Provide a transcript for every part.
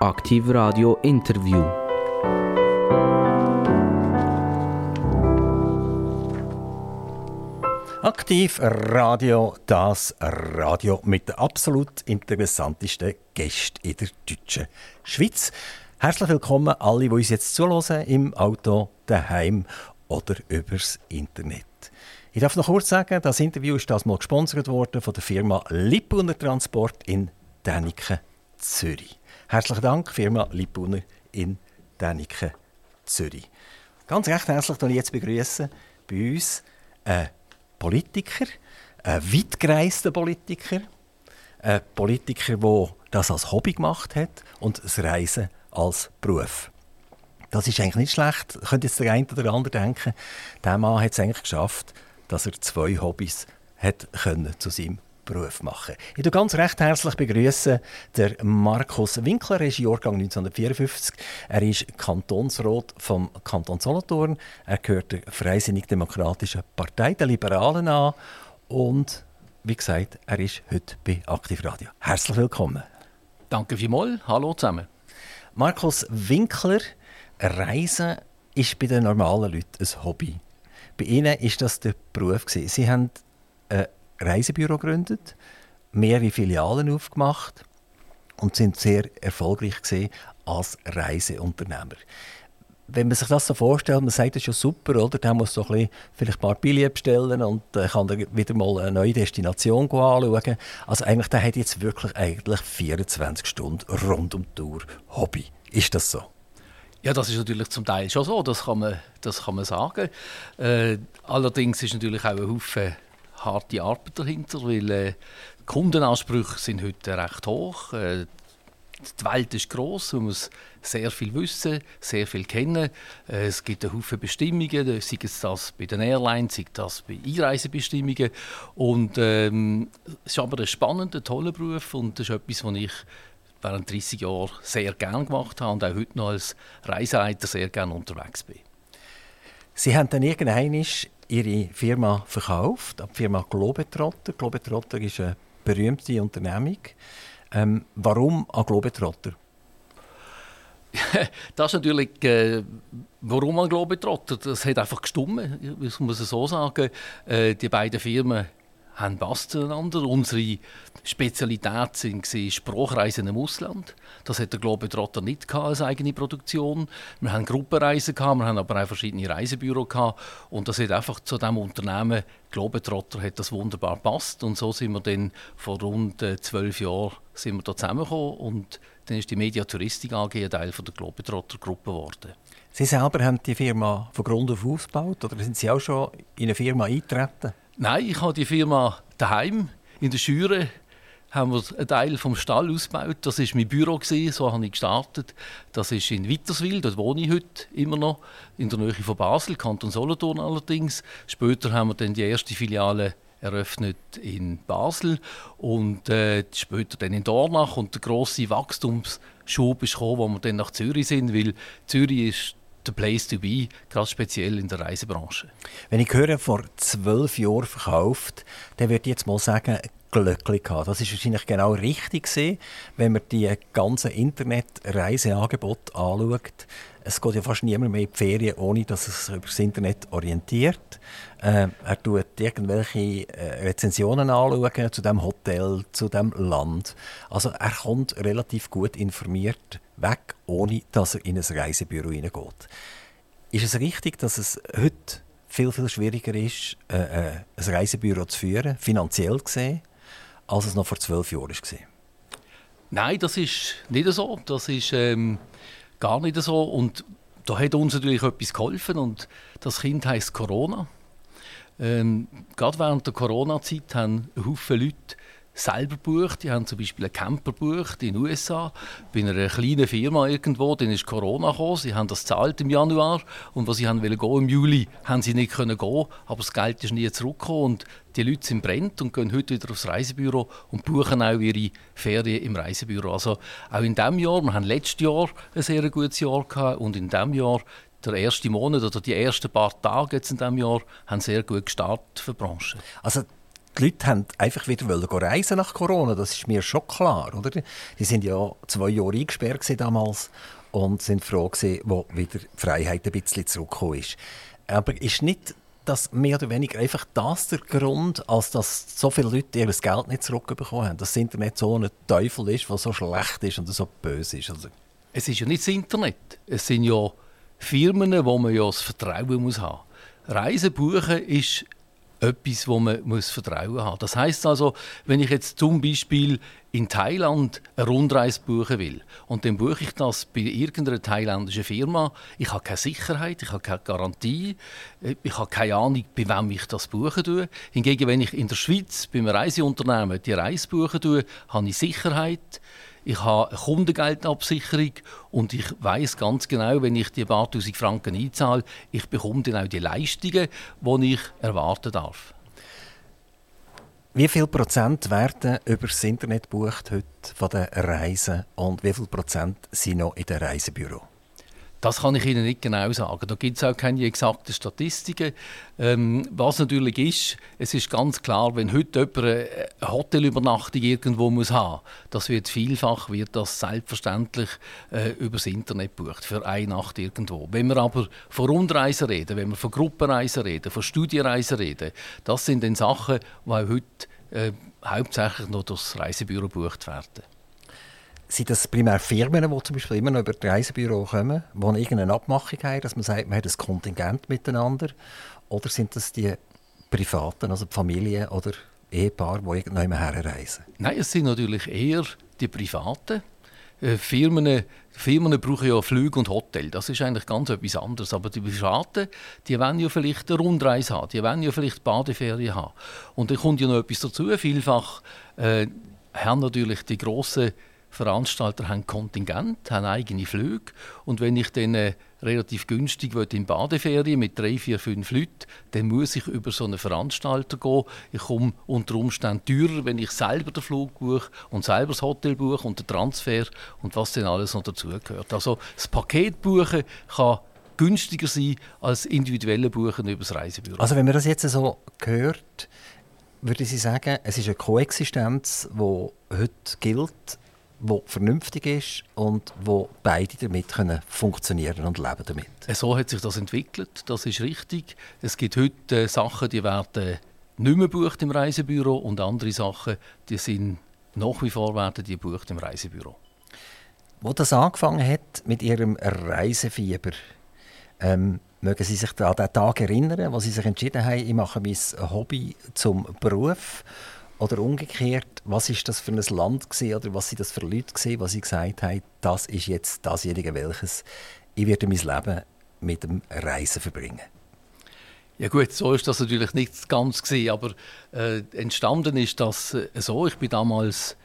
Aktiv Radio Interview. Aktiv Radio, das Radio mit den absolut interessantesten Gästen in der deutschen Schweiz. Herzlich willkommen alle, die uns jetzt zuhören, im Auto, daheim oder übers Internet. Ich darf noch kurz sagen, das Interview ist das mal gesponsert worden von der Firma Lippuner Transport in Däniken, Zürich. Herzlichen Dank, Firma Lippuner in Däniken, Zürich. Ganz recht herzlich ich jetzt begrüßen bei uns einen Politiker, einen weitgereisten Politiker, einen Politiker, der das als Hobby gemacht hat und das Reisen als Beruf. Das ist eigentlich nicht schlecht, könnte jetzt der eine oder andere denken. Der Mann hat es eigentlich geschafft, dass er zwei Hobbys hat können zu seinem Beruf machen. Ich begrüße ganz recht herzlich begrüßen der Markus Winkler, er ist Jahrgang 1954. Er ist Kantonsrat vom Kanton Solothurn. Er gehört der Freisinnig-Demokratischen Partei der Liberalen an und wie gesagt, er ist heute bei Aktiv Radio. Herzlich willkommen. Danke vielmals. Hallo zusammen. Markus Winkler, Reisen ist bei den normalen Leuten ein Hobby. Bei Ihnen ist das der Beruf. Sie haben ein Reisebüro gegründet, mehrere Filialen aufgemacht und sind sehr erfolgreich als Reiseunternehmer. Wenn man sich das so vorstellt, man sagt, das ist ja super, oder? Der muss so vielleicht ein paar Billionen bestellen und äh, kann dann wieder mal eine neue Destination anschauen. Also eigentlich, der hat jetzt wirklich eigentlich 24 Stunden rund um die Tour Hobby. Ist das so? Ja, das ist natürlich zum Teil schon so, das kann man, das kann man sagen. Äh, allerdings ist natürlich auch ein Haufen harte Arbeit dahinter, weil äh, Kundenansprüche sind heute recht hoch. Äh, die Welt ist groß, man muss sehr viel wissen, sehr viel kennen. Äh, es gibt einen Haufen Bestimmungen, sei es das bei den Airlines, sei das bei Einreisebestimmungen. Und ähm, es ist aber ein spannender, toller Beruf und das ist etwas, was ich während 30 Jahren sehr gerne gemacht habe und auch heute noch als Reiseleiter sehr gerne unterwegs bin. Sie haben dann irgendwann Ihre Firma verkauft, die Firma Globetrotter. Globetrotter ist eine berühmte Unternehmung. Ähm, warum an Globetrotter? das ist natürlich, äh, warum an Globetrotter? Das hat einfach gestummen, muss man so sagen. Äh, die beiden Firmen haben passt zueinander. Unsere Spezialität sind Sprachreisen im Ausland. Das hat der Globetrotter nicht gehabt als eigene Produktion. Wir haben Gruppenreisen gehabt, wir haben aber auch verschiedene Reisebüros gehabt und das hat einfach zu dem Unternehmen Globetrotter hat das wunderbar passt und so sind wir dann vor rund äh, zwölf Jahren sind wir da zusammengekommen und dann ist die Media Touristik AG ein Teil von der Globetrotter Gruppe geworden. Sie selber haben die Firma von Grund auf aufgebaut oder sind Sie auch schon in eine Firma eingetreten? Nein, ich habe die Firma daheim in der Schüre haben wir einen Teil vom Stall ausgebaut. Das war mein Büro, so habe ich gestartet. Das ist in Witterswil, dort wohne ich heute immer noch, in der Nähe von Basel, Kanton Solothurn allerdings. Später haben wir dann die erste Filiale eröffnet in Basel und äh, später dann in Dornach und der große Wachstumsschub ist gekommen, wo wir dann nach Zürich sind, weil Zürich ist the place to be, gerade speziell in der Reisebranche. Wenn ich höre, vor zwölf Jahren verkauft, dann würde ich jetzt mal sagen, Glöckli gehabt. Das ist wahrscheinlich genau richtig gewesen, wenn man die ganzen Internet-Reiseangebote anschaut. Es geht ja fast niemand mehr in die Ferien, ohne dass er sich über das Internet orientiert. Äh, er tut irgendwelche äh, Rezensionen anschauen zu dem Hotel, zu dem Land. Also er kommt relativ gut informiert weg, ohne dass er in ein Reisebüro hineingeht. Ist es richtig, dass es heute viel, viel schwieriger ist, äh, äh ein Reisebüro zu führen, finanziell gesehen, als es noch vor zwölf Jahren war? Nein, das ist nicht so. Das ist ähm, gar nicht so. Und da hat uns natürlich etwas geholfen. Und das Kind heißt Corona. Ähm, gerade während der Corona-Zeit haben Haufen Leute selber bucht. Die haben zum Beispiel einen Camper bucht in den USA, bei einer kleinen Firma irgendwo. Dann ist Corona gekommen. Sie haben das zahlt im Januar und was sie haben wollen gehen im Juli, haben sie nicht können gehen. Aber das Geld ist nie zurückgekommen und die Leute sind brennt und gehen heute wieder aufs Reisebüro und buchen auch ihre Ferien im Reisebüro. Also auch in diesem Jahr, wir haben letztes Jahr ein sehr gutes Jahr gehabt und in diesem Jahr der erste Monat oder die ersten paar Tage jetzt in diesem Jahr haben sehr gut gestartet für die Branche. Also die Leute haben einfach wieder reisen nach Corona, das ist mir schon klar. Oder? Die sind ja zwei Jahre eingesperrt damals und sind froh gewesen, wo wieder die Freiheit ein bisschen zurückgekommen ist. Aber ist nicht das mehr oder weniger einfach das der Grund, als dass so viele Leute ihr Geld nicht zurückbekommen haben? Dass das Internet so ein Teufel ist, was so schlecht ist und so böse ist? Also es ist ja nicht das Internet. Es sind ja Firmen, wo man ja das Vertrauen muss haben. Reisen buchen ist etwas, wo man muss Vertrauen haben muss. Das heißt also, wenn ich jetzt zum Beispiel in Thailand eine Rundreise buchen will und dann buche ich das bei irgendeiner thailändischen Firma, ich habe keine Sicherheit, ich habe keine Garantie, ich habe keine Ahnung, bei wem ich das buchen tue. Hingegen, wenn ich in der Schweiz beim Reiseunternehmen die Reise buchen tue, habe ich Sicherheit, ich habe eine Kundengeldabsicherung und ich weiß ganz genau, wenn ich die paar tausend Franken einzahle, ich bekomme dann auch die Leistungen, die ich erwarten darf. Wie viel Prozent werden über das Internet gebucht heute von den Reisen und wie viel Prozent sind noch in den Reisebüro? Das kann ich Ihnen nicht genau sagen. Da gibt es auch keine exakten Statistiken. Ähm, was natürlich ist, es ist ganz klar, wenn heute jemand eine Hotelübernachtung irgendwo muss haben, das wird vielfach wird das selbstverständlich äh, übers Internet bucht für eine Nacht irgendwo. Wenn wir aber von Rundreisen reden, wenn wir von Gruppenreisen reden, von Studienreisen reden, das sind dann Sachen, die heute äh, hauptsächlich noch durch das Reisebüro gebucht werden. Sind das primär Firmen, die zum Beispiel immer noch über das Reisebüro kommen, die irgendeine Abmachung haben, dass man sagt, man hat ein Kontingent miteinander? Oder sind das die Privaten, also die Familien oder Ehepaare, die irgendwann herreisen? Nein, es sind natürlich eher die Privaten. Äh, Firmen, Firmen brauchen ja Flüge und Hotel. Das ist eigentlich ganz etwas anderes. Aber die Privaten, die wollen ja vielleicht eine Rundreise haben. Die wollen ja vielleicht Badeferien haben. Und dann kommt ja noch etwas dazu. Vielfach äh, haben natürlich die grossen Veranstalter haben Kontingent, haben eigene Flüge. Und wenn ich dann äh, relativ günstig will, in Badeferien mit drei, vier, fünf Leuten, dann muss ich über so einen Veranstalter gehen. Ich komme unter Umständen teurer, wenn ich selber den Flug buche und selber das Hotel buche und den Transfer und was dann alles noch dazugehört. Also das Paket buchen kann günstiger sein als individuelle Buchen über das Reisebüro. Also wenn man das jetzt so hört, würde ich sagen, es ist eine Koexistenz, die heute gilt wo vernünftig ist und wo beide damit können funktionieren und leben damit. So hat sich das entwickelt, das ist richtig. Es gibt heute äh, Sachen, die werden nicht mehr bucht im Reisebüro und andere Sachen, die sind nach wie vor werden die bucht im Reisebüro. Wo das angefangen hat mit ihrem Reisefieber, ähm, mögen Sie sich an den Tag erinnern, wo Sie sich entschieden haben, ich mache mein Hobby zum Beruf oder umgekehrt, was ist das für ein Land gewesen, oder was sind das für Leute gewesen, was sie gesagt haben, das ist jetzt dasjenige, welches ich werde mein Leben mit dem Reisen verbringen. Ja gut, so ist das natürlich nicht ganz gewesen, aber äh, entstanden ist das äh, so. Ich bin damals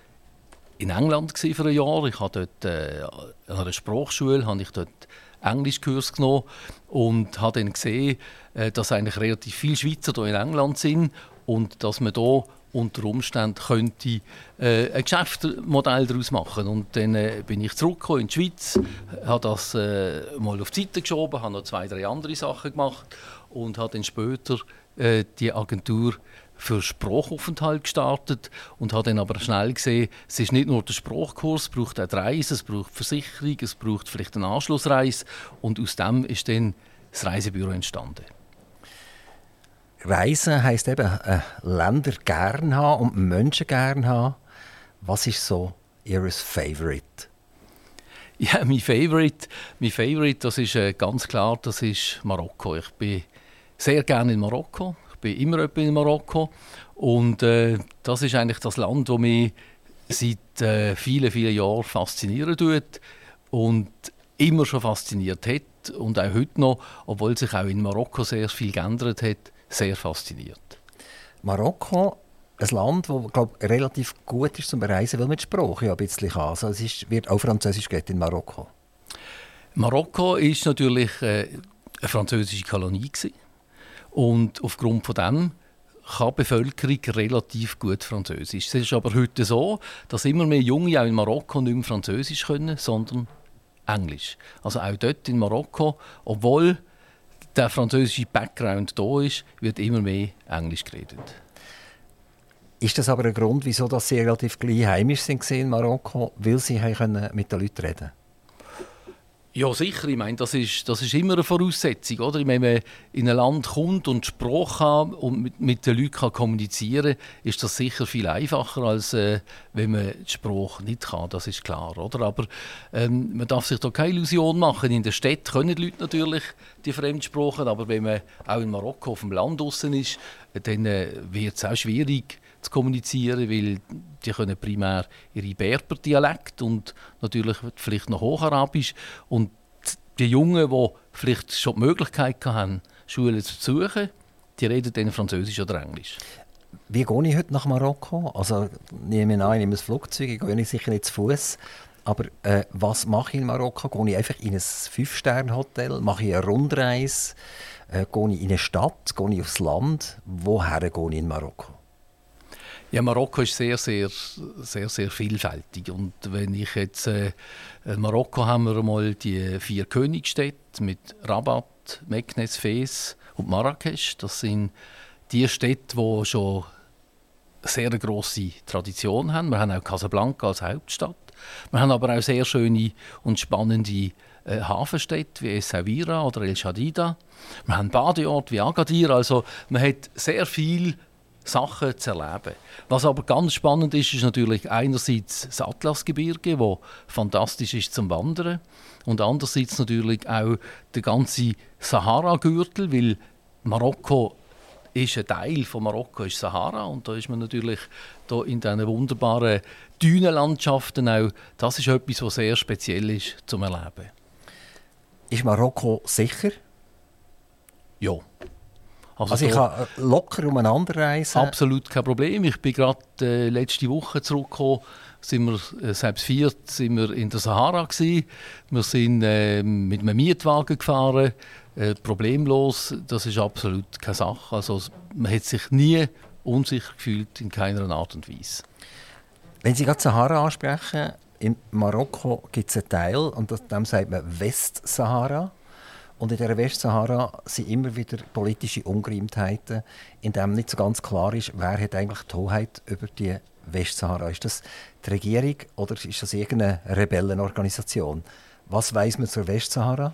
in England für ein Jahr. Ich habe dort äh, an einer Sprachschule habe ich dort Englischkurs genommen und habe dann gesehen, äh, dass eigentlich relativ viele Schweizer hier in England sind und dass man hier unter Umständen könnte äh, ein Geschäftsmodell daraus machen. Und dann äh, bin ich zurückgekommen in die Schweiz, habe das äh, mal auf die Seite geschoben, habe noch zwei, drei andere Sachen gemacht und habe dann später äh, die Agentur für Sprachaufenthalt gestartet und habe dann aber schnell gesehen, es ist nicht nur der Sprachkurs, es braucht auch die Reise, es braucht Versicherung, es braucht vielleicht eine Anschlussreise und aus dem ist dann das Reisebüro entstanden. Reisen heisst eben äh, Länder gern haben und Menschen gern haben. Was ist so Ihr Favorite? Ja, mein Favorite, mein Favorite, das ist äh, ganz klar, das ist Marokko. Ich bin sehr gerne in Marokko. Ich bin immer in Marokko und äh, das ist eigentlich das Land, das mich seit äh, vielen, vielen Jahren faszinieren tut und immer schon fasziniert hat und auch heute noch, obwohl sich auch in Marokko sehr viel geändert hat sehr fasziniert. Marokko, ein Land, das glaub, relativ gut ist zum Reisen, weil man die Sprache ja ein bisschen kann. Also es ist, wird auch Französisch geht in Marokko. Marokko ist natürlich äh, eine französische Kolonie gewesen. und aufgrund von dem kann die Bevölkerung relativ gut Französisch. Es ist aber heute so, dass immer mehr Junge auch in Marokko nicht mehr Französisch können, sondern Englisch. Also auch dort in Marokko, obwohl der französische Background da ist, wird immer mehr Englisch geredet. Ist das aber ein Grund, wieso dass Sie relativ gleich heimisch sind in Marokko, weil Sie mit den Leuten reden ja, sicher. Ich meine, das ist, das ist immer eine Voraussetzung. Oder? Wenn man in ein Land kommt und Sprache kann und mit, mit den Leuten kann kommunizieren kann, ist das sicher viel einfacher, als äh, wenn man die Sprache nicht kann. Das ist klar. Oder? Aber ähm, man darf sich da keine Illusion machen. In der Stadt können die Leute natürlich die Fremdsprachen, aber wenn man auch in Marokko auf dem Land draußen ist, dann äh, wird es auch schwierig, zu kommunizieren, weil die können primär ihre Berber-Dialekt und natürlich vielleicht noch Hocharabisch und die Jungen, die vielleicht schon die Möglichkeit haben, Schulen zu besuchen, die reden dann Französisch oder Englisch. Wie gehe ich heute nach Marokko? Also nehme an, ich nehme ein Flugzeug, ich gehe sicher nicht zu Fuß. Aber äh, was mache ich in Marokko? Gehe ich einfach in ein Fünf-Sterne-Hotel? Mache ich eine Rundreise? Äh, gehe ich in eine Stadt? Gehe ich aufs Land? Woher gehe ich in Marokko? Ja, Marokko ist sehr, sehr, sehr, sehr vielfältig. Und wenn ich jetzt äh, in Marokko haben wir mal die vier Königstädte mit Rabat, Meknes, Fes und Marrakesch. Das sind die Städte, die schon eine sehr grosse Tradition haben. Wir haben auch Casablanca als Hauptstadt. Wir haben aber auch sehr schöne und spannende äh, Hafenstädte wie Essaouira oder El Shadida. Wir haben Badeorte wie Agadir. Also man hat sehr viel Sachen zu erleben. Was aber ganz spannend ist, ist natürlich einerseits das Atlasgebirge, wo fantastisch ist zum Wandern, und andererseits natürlich auch der ganze Sahara-Gürtel, weil Marokko ist ein Teil von Marokko ist Sahara und da ist man natürlich da in diesen wunderbaren Dünenlandschaften auch. Das ist etwas, was sehr speziell ist zum Erleben. Ist Marokko sicher? Ja. Also, also ich kann äh, locker umeinander reisen? Absolut kein Problem. Ich bin gerade äh, letzte Woche zurückgekommen. Sind wir, äh, selbst viert sind wir in der Sahara gewesen. Wir sind äh, mit einem Mietwagen gefahren, äh, problemlos. Das ist absolut keine Sache. Also man hat sich nie unsicher gefühlt in keiner Art und Weise. Wenn Sie gerade Sahara ansprechen, in Marokko gibt es einen Teil, und dem sagt man Westsahara. Und in der Westsahara sind immer wieder politische Ungereimtheiten, in dem nicht so ganz klar ist, wer hat eigentlich die Hoheit über die Westsahara. Ist das die Regierung oder ist das irgendeine Rebellenorganisation? Was weiß man zur Westsahara?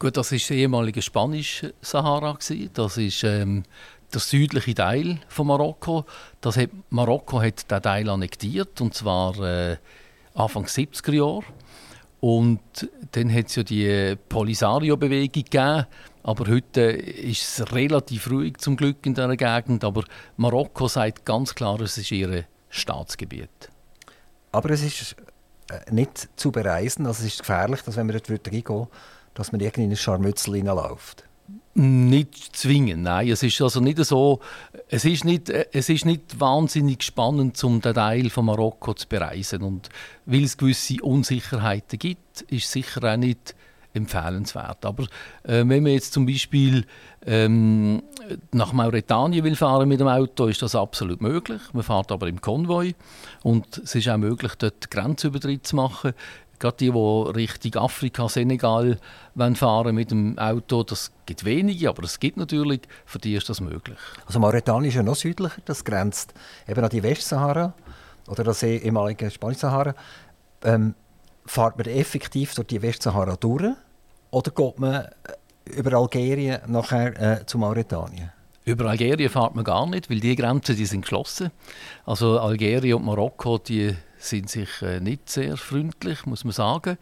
Gut, das ist die ehemalige spanische Sahara. Das ist ähm, der südliche Teil von Marokko. Das hat, Marokko hat diesen Teil annektiert, und zwar äh, Anfang 70er Jahre. Und dann hat es ja die Polisario-Bewegung gegeben. Aber heute ist es relativ ruhig zum Glück in dieser Gegend. Aber Marokko sagt ganz klar, es ist ihr Staatsgebiet. Aber es ist äh, nicht zu bereisen, also es ist gefährlich, dass wenn man dort reingehen dass man irgendwie in ein Scharmützel hineinläuft. Nicht zwingend, nein. Es ist also nicht so, es ist nicht, es ist nicht wahnsinnig spannend, um den Teil von Marokko zu bereisen. Und weil es gewisse Unsicherheiten gibt, ist es sicher auch nicht empfehlenswert. Aber äh, wenn man jetzt zum Beispiel ähm, nach Mauretanien will fahren mit dem Auto, ist das absolut möglich. Man fährt aber im Konvoi und es ist auch möglich, dort Grenzübertritt zu machen. Gerade die, die Richtung Afrika, Senegal fahren mit dem Auto, das gibt wenige, aber es gibt natürlich, für die ist das möglich. Also Mauretanien ist ja noch südlicher, das grenzt eben an die Westsahara oder das ehemalige Spanisch-Sahara. Ähm, fährt man effektiv durch die Westsahara durch oder geht man äh, über Algerien nachher äh, zu Mauretanien? Über Algerien fährt man gar nicht, weil die Grenzen die sind geschlossen. Also Algerien und Marokko die sind sich äh, nicht sehr freundlich, muss man sagen.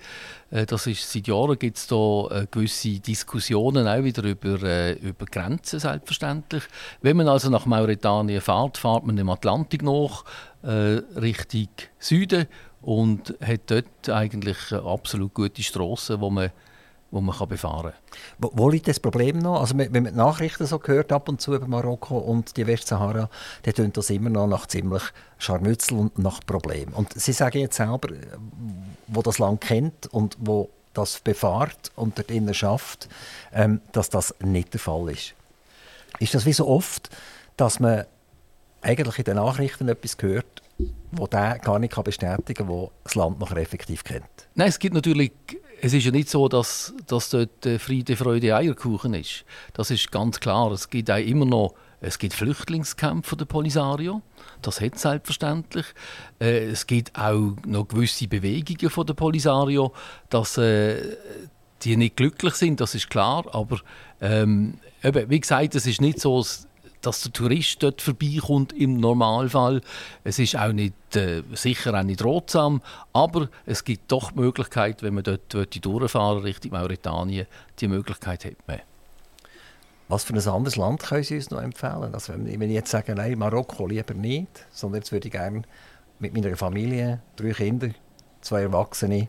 Äh, das ist, seit Jahren gibt es da äh, gewisse Diskussionen auch wieder über, äh, über Grenzen, selbstverständlich. Wenn man also nach Mauretanien fährt, fährt man im Atlantik nach, äh, Richtung Süden und hat dort eigentlich absolut gute Straßen, wo man wo man kann befahren kann. Wo, wo liegt das Problem noch? Also, wenn man die Nachrichten so hört, ab und zu über Marokko und die Westsahara, dann tönt das immer noch nach ziemlich Scharmützel und nach Problemen. Und Sie sagen jetzt selber, wo das Land kennt und wo das befahrt und dort innen schafft, ähm, dass das nicht der Fall ist. Ist das wie so oft, dass man eigentlich in den Nachrichten etwas hört, wo der gar nicht bestätigen kann, wo das Land noch effektiv kennt? Nein, es gibt natürlich es ist ja nicht so, dass, dass dort Friede, Freude, Eierkuchen ist. Das ist ganz klar. Es gibt auch immer noch Es gibt Flüchtlingskämpfe der Polisario, das hat selbstverständlich. Äh, es gibt auch noch gewisse Bewegungen von der Polisario, dass äh, die nicht glücklich sind, das ist klar. Aber ähm, eben, wie gesagt, es ist nicht so, dass der Tourist dort vorbeikommt im Normalfall. Es ist auch nicht, äh, sicher auch nicht rotsam, aber es gibt doch die Möglichkeit, wenn man dort durchfahren Richtung Mauretanien, die Möglichkeit hat man. Was für ein anderes Land können Sie uns noch empfehlen? Also wenn ich jetzt sage, nein, Marokko lieber nicht, sondern jetzt würde ich gerne mit meiner Familie, drei Kinder, zwei Erwachsene,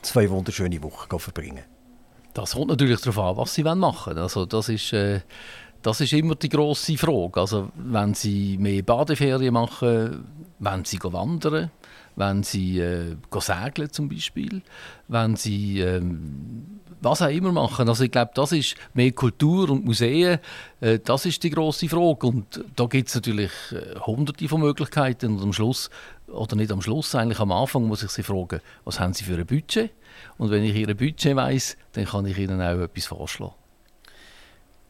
zwei wunderschöne Wochen verbringen. Das kommt natürlich darauf an, was Sie machen wollen. Also das ist... Äh, das ist immer die große Frage. Also, wenn Sie mehr Badeferien machen, wenn Sie wandern, wenn Sie äh, segeln zum Beispiel, wenn Sie äh, was auch immer machen. Also ich glaube, das ist mehr Kultur und Museen, äh, das ist die große Frage. Und da gibt es natürlich äh, hunderte von Möglichkeiten. Und am Schluss, oder nicht am Schluss, eigentlich am Anfang muss ich Sie fragen, was haben Sie für ein Budget? Und wenn ich Ihr Budget weiß, dann kann ich Ihnen auch etwas vorschlagen.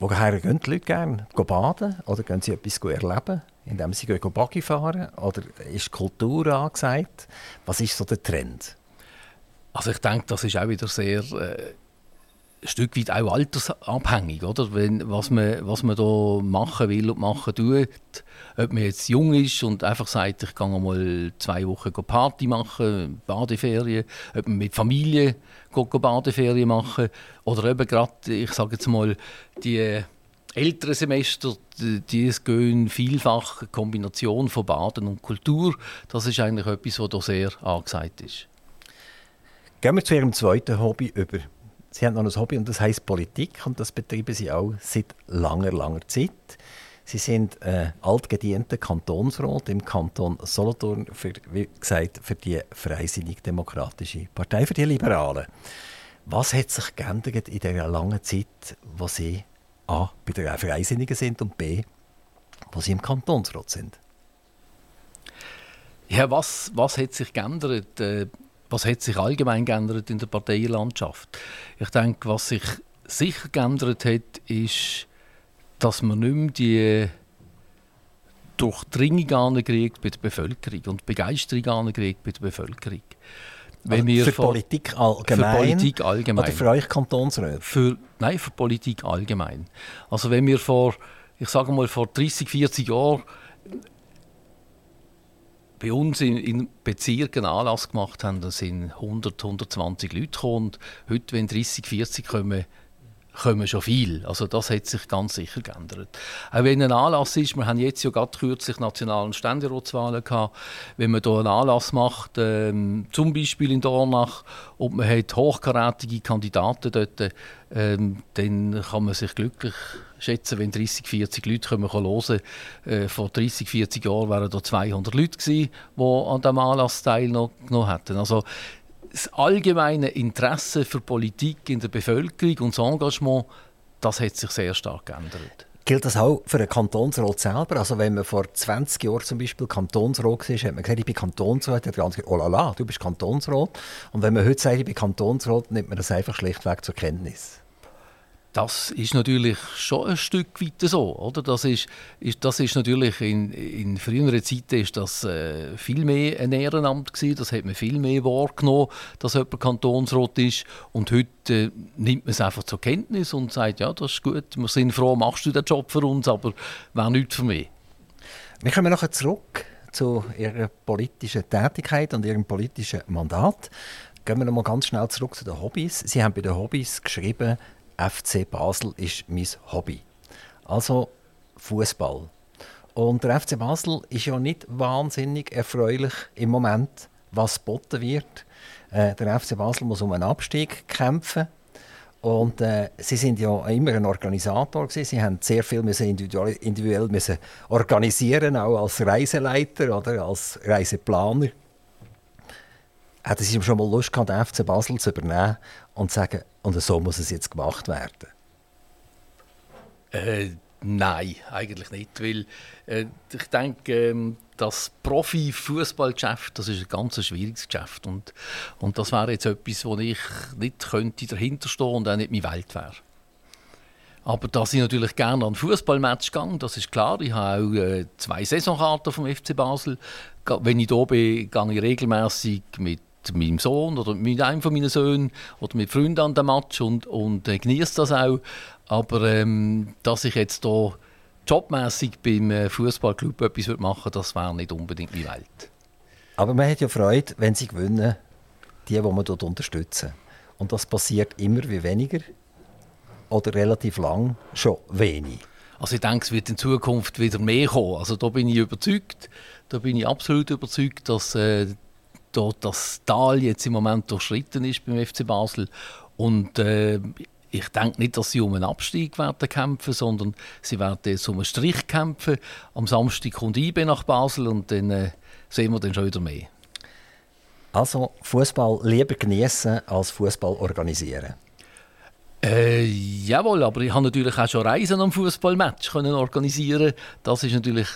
Woher gehen die Leute gerne? Baden oder gehen sie etwas erleben, indem sie Buggy fahren? Oder ist Kultur angesagt? Was ist so der Trend? Also ich denke, das ist auch wieder sehr äh, ein Stück weit auch altersabhängig, oder? Wenn, was, man, was man machen will und machen tut. Ob man jetzt jung ist und einfach sagt, ich gehe mal zwei Wochen Party machen, Badeferien, ob man mit Familie Badeferien machen oder eben gerade, ich sage jetzt mal, die älteren Semester, die, gehen vielfach Kombination von Baden und Kultur. Das ist eigentlich etwas, was hier sehr angesagt ist. Gehen wir zu Ihrem zweiten Hobby über. Sie haben noch ein Hobby und das heißt Politik und das betreiben Sie auch seit langer, langer Zeit. Sie sind äh, altgedienter Kantonsrat im Kanton Solothurn für, wie gesagt, für die Freisinnig-Demokratische Partei, für die Liberalen. Was hat sich geändert in dieser langen Zeit, wo Sie A. bei den Freisinnigen sind und B. wo Sie im Kantonsrat sind? Ja, was, was hat sich geändert? Äh, was hat sich allgemein geändert in der Parteienlandschaft? Ich denke, was sich sicher geändert hat, ist, dass man nicht mehr die Durchdringung ankriegt bei der Bevölkerung und Begeisterung ankriegt bei der Bevölkerung. Wenn also für Politik allgemein? Für Politik allgemein. Oder für euch Kantonsräte? Für, nein, für Politik allgemein. Also wenn wir vor, ich sage mal, vor 30, 40 Jahren bei uns in, in Bezirken Anlass gemacht haben, da sind 100, 120 Leute gekommen. Und heute, wenn 30, 40 kommen, kommen schon viel. Also das hat sich ganz sicher geändert. Auch wenn ein Anlass ist, wir haben jetzt ja gerade kürzlich nationalen Ständeratswahlen gehabt, wenn man hier einen Anlass macht, ähm, zum Beispiel in Dornach, und man hat hochkarätige Kandidaten dort, ähm, dann kann man sich glücklich schätzen, wenn 30, 40 Leute kommen hören. Äh, vor 30, 40 Jahren waren da 200 Leute gewesen, die an diesem Anlass teilgenommen hätten. Also das allgemeine Interesse für Politik in der Bevölkerung und das Engagement, das hat sich sehr stark geändert. Gilt das auch für den Kantonsrat selber? Also wenn man vor 20 Jahren zum Beispiel Kantonsrat war, hat man gesagt, ich bin Kantonsrat, hat ganz gesagt, oh la la, du bist Kantonsrat. Und wenn man heute sagt, ich bin Kantonsrat, nimmt man das einfach schlichtweg zur Kenntnis. Das ist natürlich schon ein Stück weit so, oder? Das ist, ist das ist natürlich in, in früheren Zeiten ist das äh, viel mehr ein Ehrenamt gewesen. Das hat man viel mehr wahrgenommen, dass jemand Kantonsrat ist. Und heute äh, nimmt man es einfach zur Kenntnis und sagt, ja, das ist gut, wir sind froh, machst du den Job für uns, aber wäre nichts für mich. Wir kommen nachher zurück zu Ihrer politischen Tätigkeit und Ihrem politischen Mandat. Gehen wir noch mal ganz schnell zurück zu den Hobbys. Sie haben bei den Hobbys geschrieben, FC Basel ist mein Hobby. Also Fußball. Und der FC Basel ist ja nicht wahnsinnig erfreulich im Moment, was geboten wird. Äh, der FC Basel muss um einen Abstieg kämpfen. Und äh, sie sind ja immer ein Organisator gewesen. Sie haben sehr viel müssen individuell, individuell müssen organisieren, auch als Reiseleiter oder als Reiseplaner. Hätten Sie schon mal Lust gehabt, den FC Basel zu übernehmen und sagen, und so muss es jetzt gemacht werden? Äh, nein, eigentlich nicht. Weil äh, ich denke, ähm, das Profi-Fußballgeschäft, das ist ein ganz schwieriges Geschäft. Und, und das wäre jetzt etwas, wo ich nicht könnte dahinter stehen und auch nicht meine Welt wäre. Aber dass ich natürlich gerne an Fußballmatch gehe, das ist klar. Ich habe auch äh, zwei Saisonkarten vom FC Basel. Wenn ich hier bin, gehe ich regelmäßig mit meinem Sohn oder mit einem von meinen Söhnen oder mit Freunden an den Match und, und äh, genieße das auch. Aber ähm, dass ich jetzt hier jobmäßig beim äh, Fußballclub etwas machen würde, das wäre nicht unbedingt die Welt. Aber man hat ja Freude, wenn sie gewinnen, die, die man dort unterstützen. Und das passiert immer wie weniger oder relativ lang schon wenig? Also ich denke, es wird in Zukunft wieder mehr kommen. Also da bin ich überzeugt, da bin ich absolut überzeugt, dass äh, dort das Tal jetzt im Moment durchschritten ist beim FC Basel und äh, ich denke nicht, dass sie um einen Abstieg werden kämpfen, sondern sie werden jetzt um einen Strich kämpfen. Am Samstag kommt IB nach Basel und dann äh, sehen wir dann schon wieder mehr. Also Fußball lieber genießen als Fußball organisieren. Äh, jawohl, aber ich habe natürlich auch schon Reisen am Fußballmatch organisieren. Das ist natürlich,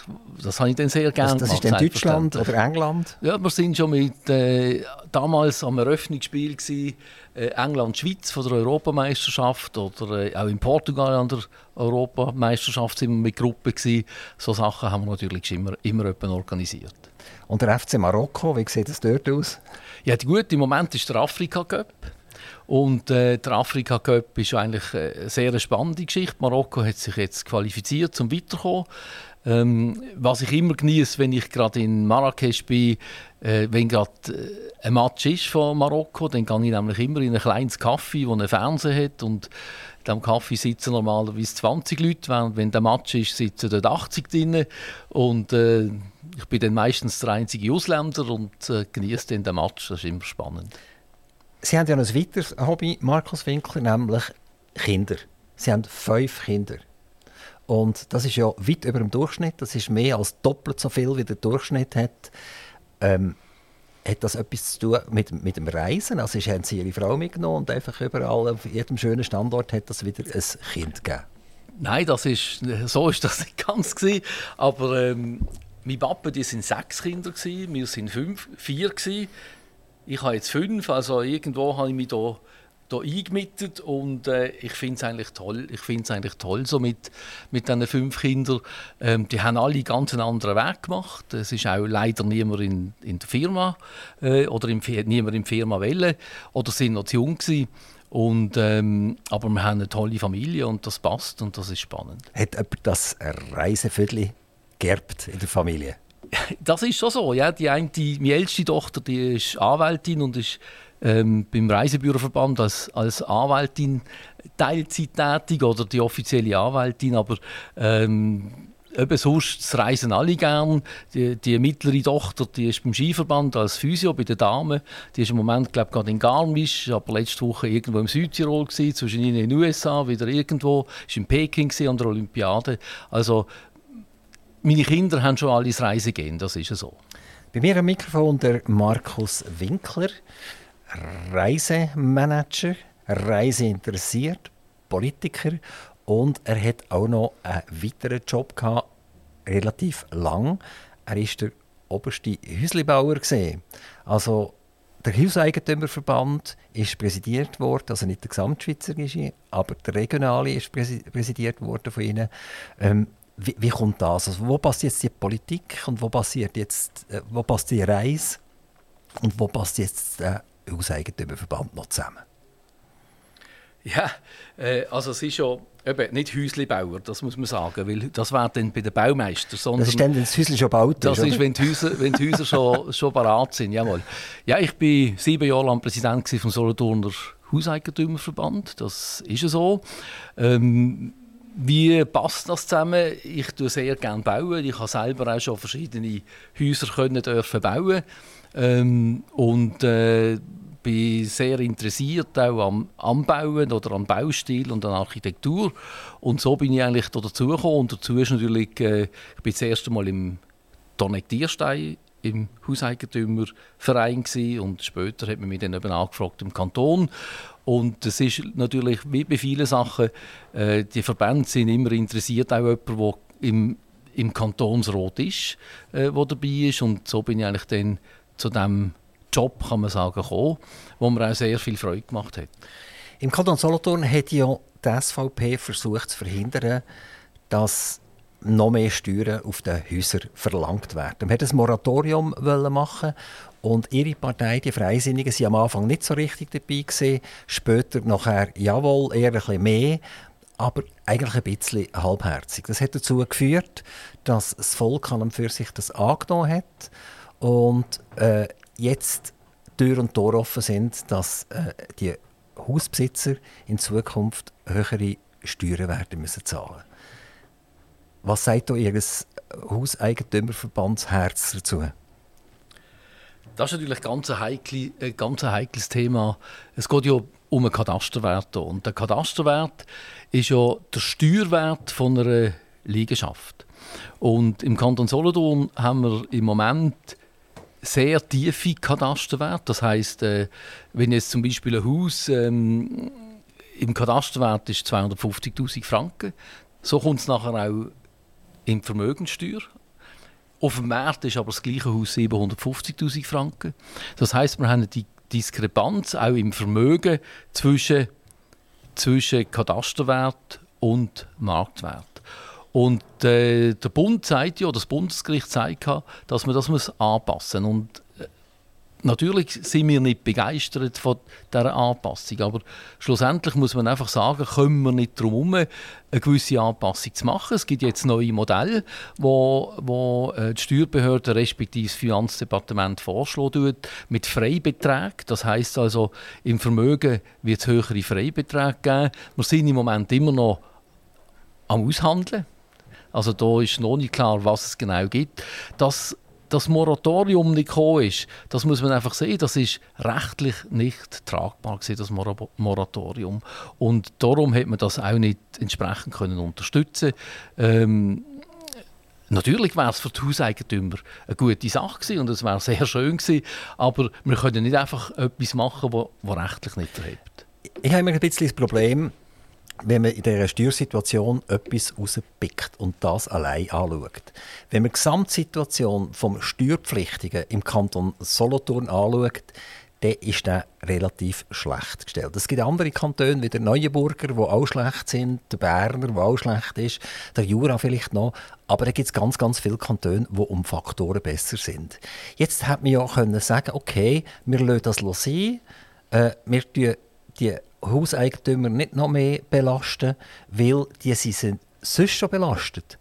das habe ich dann sehr gerne Das, das ist in Deutschland oder England? Ja, wir sind schon mit äh, damals am Eröffnungsspiel gewesen, äh, England-Schweiz von der Europameisterschaft oder äh, auch in Portugal an der Europameisterschaft sind wir mit Gruppen gewesen. So Sachen haben wir natürlich immer immer organisiert. Und der FC Marokko, wie sieht es dort aus? Ja, gut, im Moment ist der Afrika Cup. Und äh, der Afrika Cup ist eigentlich eine sehr spannende Geschichte. Marokko hat sich jetzt qualifiziert zum Weiterkommen. Ähm, was ich immer genieße, wenn ich gerade in Marrakesch bin, äh, wenn gerade äh, ein Match ist von Marokko, dann gehe ich nämlich immer in ein kleines Café, wo einen Fernseher hat und in diesem Café sitzen normalerweise 20 Leute, während wenn der Match ist, sitzen dort 80 drin und äh, ich bin dann meistens der einzige Ausländer und äh, genieße den Match, das ist immer spannend. Sie haben ja ein weiteres Hobby, Markus Winkler, nämlich Kinder. Sie haben fünf Kinder. Und das ist ja weit über dem Durchschnitt. Das ist mehr als doppelt so viel, wie der Durchschnitt hat. Ähm, hat das etwas zu tun mit, mit dem Reisen? Also haben Sie Ihre Frau mitgenommen und einfach überall auf jedem schönen Standort hat das wieder ein Kind gegeben? Nein, das ist, so ist das nicht ganz gewesen. Aber ähm, mein Papa, die sind sechs Kinder gewesen, wir sind fünf, vier gewesen. Ich habe jetzt fünf, also irgendwo habe ich mich da, da eingemietet und äh, ich finde es eigentlich toll. Ich finde eigentlich toll so mit, mit diesen fünf Kindern. Ähm, die haben alle ganz einen anderen Weg gemacht. Es ist auch leider niemand in, in der Firma äh, oder im, niemand in der Firma Welle oder sind noch zu jung gewesen. Und, ähm, aber wir haben eine tolle Familie und das passt und das ist spannend. Hat jemand das Reiseviertel geerbt in der Familie? Das ist schon so. Ja. Die eine, die, meine älteste Tochter die ist Anwältin und ist ähm, beim Reisebüroverband als, als Anwältin Teilzeit tätig oder die offizielle Anwältin. Aber ähm, eben sonst das reisen alle gern. Die, die, mittlere Tochter die ist beim Skiverband als Physio bei den Damen. Die ist im Moment glaube gerade in Garmisch, aber letzte Woche irgendwo im Südtirol gewesen, zwischen ihnen in den USA, wieder irgendwo, ist in Peking an der Olympiade. Also meine Kinder haben schon alle Reisen gehen, das ist so. Bei mir am Mikrofon der Markus Winkler, Reisemanager, Reiseinteressiert, Politiker und er hat auch noch einen weiteren Job gehabt, relativ lang. Er ist der oberste Häuslebauer Also der Hauseigentümerverband ist präsidiert worden, also nicht der Gesamtschweizerische, aber der regionale ist präsidiert worden von ihnen. Ähm, wie, wie, kommt das? Also wo passt jetzt die Politik und wo passiert jetzt, äh, wo passt die Reise und wo passt jetzt der Hauseigentümerverband noch zusammen? Ja, äh, also es ist ja eben nicht Häuslebauer, das muss man sagen, weil das wäre dann bei den Baumeistern. Sondern das ist dann, wenn das Häuschen schon gebaut ist, Das ist, wenn die Häuser, wenn die Häuser schon, schon parat sind, jawohl. Ja, ich war sieben Jahre lang Präsident vom Solothurner Hauseigentümerverband, das ist ja so. Ähm, wie passt das zusammen? Ich tue sehr gerne bauen. Ich habe selber auch schon verschiedene Häuser können dürfen bauen ähm, und äh, bin sehr interessiert auch am, am Bauen oder am Baustil und an Architektur. Und so bin ich eigentlich dazu gekommen. Und dazu ist natürlich, äh, ich bin das erste Mal im Tornektierstein im Hauseigentümerverein gewesen, und später hat man mich dann eben angefragt im Kanton und es ist natürlich wie bei vielen Sachen, äh, die Verbände sind immer interessiert, auch jemand, der im, im Kantonsrat ist, äh, wo dabei ist. Und so bin ich eigentlich dann zu diesem Job, kann man sagen, gekommen, wo mir auch sehr viel Freude gemacht hat. Im Kanton Solothurn hat ja die SVP versucht zu verhindern, dass noch mehr Steuern auf den Häusern verlangt werden. Man wollte ein Moratorium machen und ihre Partei, die Freisinnigen, waren am Anfang nicht so richtig dabei gewesen, später nachher jawohl, eher ein bisschen mehr, aber eigentlich ein bisschen halbherzig. Das hat dazu geführt, dass das Volk an und für sich das angenommen hat und äh, jetzt Tür und Tor offen sind, dass äh, die Hausbesitzer in Zukunft höhere Steuern werden müssen zahlen. Was sagt Ihr Hauseigentümerverbandsherz dazu? Das ist natürlich ganz ein, ein ganz heikles Thema. Es geht ja um einen Katasterwert. Und der Katasterwert ist ja der Steuerwert von einer Liegenschaft. Und im Kanton Solothurn haben wir im Moment sehr tiefe Katasterwerte. Das heißt, äh, wenn jetzt zum Beispiel ein Haus ähm, im Katasterwert ist 250.000 Franken, so kommt es nachher auch in die Vermögenssteuer. Auf dem Markt ist aber das gleiche Haus 750.000 Franken. Das heißt, wir haben die Diskrepanz auch im Vermögen zwischen, zwischen Katasterwert und Marktwert. Und äh, der Bund sagt ja, das Bundesgericht sagt dass man das muss anpassen muss. Natürlich sind wir nicht begeistert von dieser Anpassung, aber schlussendlich muss man einfach sagen, können wir nicht darum herum, eine gewisse Anpassung zu machen. Es gibt jetzt neue Modelle, wo, wo äh, die Steuerbehörde respektive das Finanzdepartement vorschlagen mit Freibeträgen. Das heißt also, im Vermögen wird es höhere Freibeträge geben. Wir sind im Moment immer noch am Aushandeln also da ist noch nicht klar, was es genau gibt. Dass das Moratorium nicht gekommen ist, das muss man einfach sehen, das ist rechtlich nicht tragbar gewesen, das Moratorium. Und darum hat man das auch nicht entsprechend können unterstützen ähm, Natürlich wäre es für die Hauseigentümer eine gute Sache gewesen und es wäre sehr schön gewesen, aber wir können nicht einfach etwas machen, das rechtlich nicht erhebt. Ich habe immer ein bisschen das Problem, wenn man in dieser Steuersituation etwas rauspickt und das allein anschaut. Wenn man die Gesamtsituation vom Steuerpflichtigen im Kanton Solothurn anschaut, dann ist der relativ schlecht gestellt. Es gibt andere Kantone wie der Neuenburger, die auch schlecht sind, der Berner, der auch schlecht ist, der Jura vielleicht noch, aber da gibt es ganz, ganz viele Kantone, die um Faktoren besser sind. Jetzt hätte man ja können sagen, okay, wir lassen das sein, äh, wir die Hauseigentümer nicht noch mehr belasten, weil die sind sonst schon belastet.